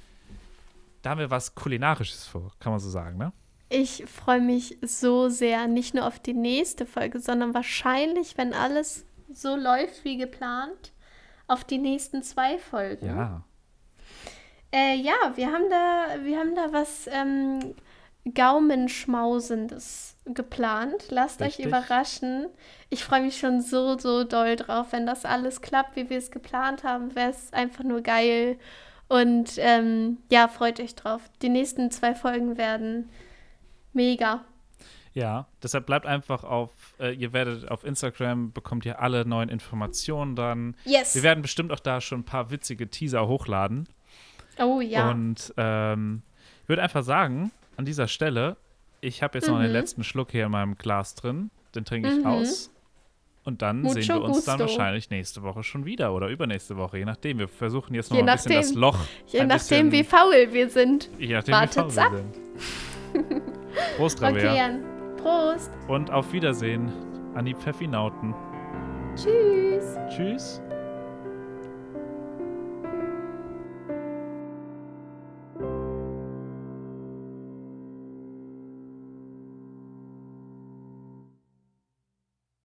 Speaker 1: da haben wir was Kulinarisches vor, kann man so sagen, ne?
Speaker 2: Ich freue mich so sehr, nicht nur auf die nächste Folge, sondern wahrscheinlich, wenn alles so läuft wie geplant, auf die nächsten zwei Folgen.
Speaker 1: Ja.
Speaker 2: Äh, ja, wir haben da, wir haben da was ähm, Gaumenschmausendes geplant. Lasst
Speaker 1: Richtig.
Speaker 2: euch überraschen. Ich freue mich schon so, so doll drauf. Wenn das alles klappt, wie wir es geplant haben, wäre es einfach nur geil. Und ähm, ja, freut euch drauf. Die nächsten zwei Folgen werden mega.
Speaker 1: Ja, deshalb bleibt einfach auf, äh, ihr werdet auf Instagram, bekommt ihr alle neuen Informationen dann.
Speaker 2: Yes.
Speaker 1: Wir werden bestimmt auch da schon ein paar witzige Teaser hochladen.
Speaker 2: oh ja.
Speaker 1: Und ähm, ich würde einfach sagen, an dieser Stelle, ich habe jetzt noch den
Speaker 2: Mhm.
Speaker 1: letzten Schluck hier in meinem Glas drin. Den trinke ich
Speaker 2: Mhm.
Speaker 1: aus. Und dann
Speaker 2: Mucho
Speaker 1: sehen wir uns dann
Speaker 2: gusto.
Speaker 1: wahrscheinlich nächste Woche schon wieder oder übernächste Woche, je nachdem. Wir versuchen jetzt noch
Speaker 2: Je
Speaker 1: ein bisschen das. Loch.
Speaker 2: Je
Speaker 1: ein
Speaker 2: nachdem, wie
Speaker 1: bisschen,
Speaker 2: faul wir sind.
Speaker 1: je nachdem,
Speaker 2: wartet's
Speaker 1: wie faul
Speaker 2: ab.
Speaker 1: wir sind. Prost, Rabea.
Speaker 2: Okay, Jan. Prost.
Speaker 1: Und auf Wiedersehen an die Pfeffinauten.
Speaker 2: Tschüss.
Speaker 1: Tschüss.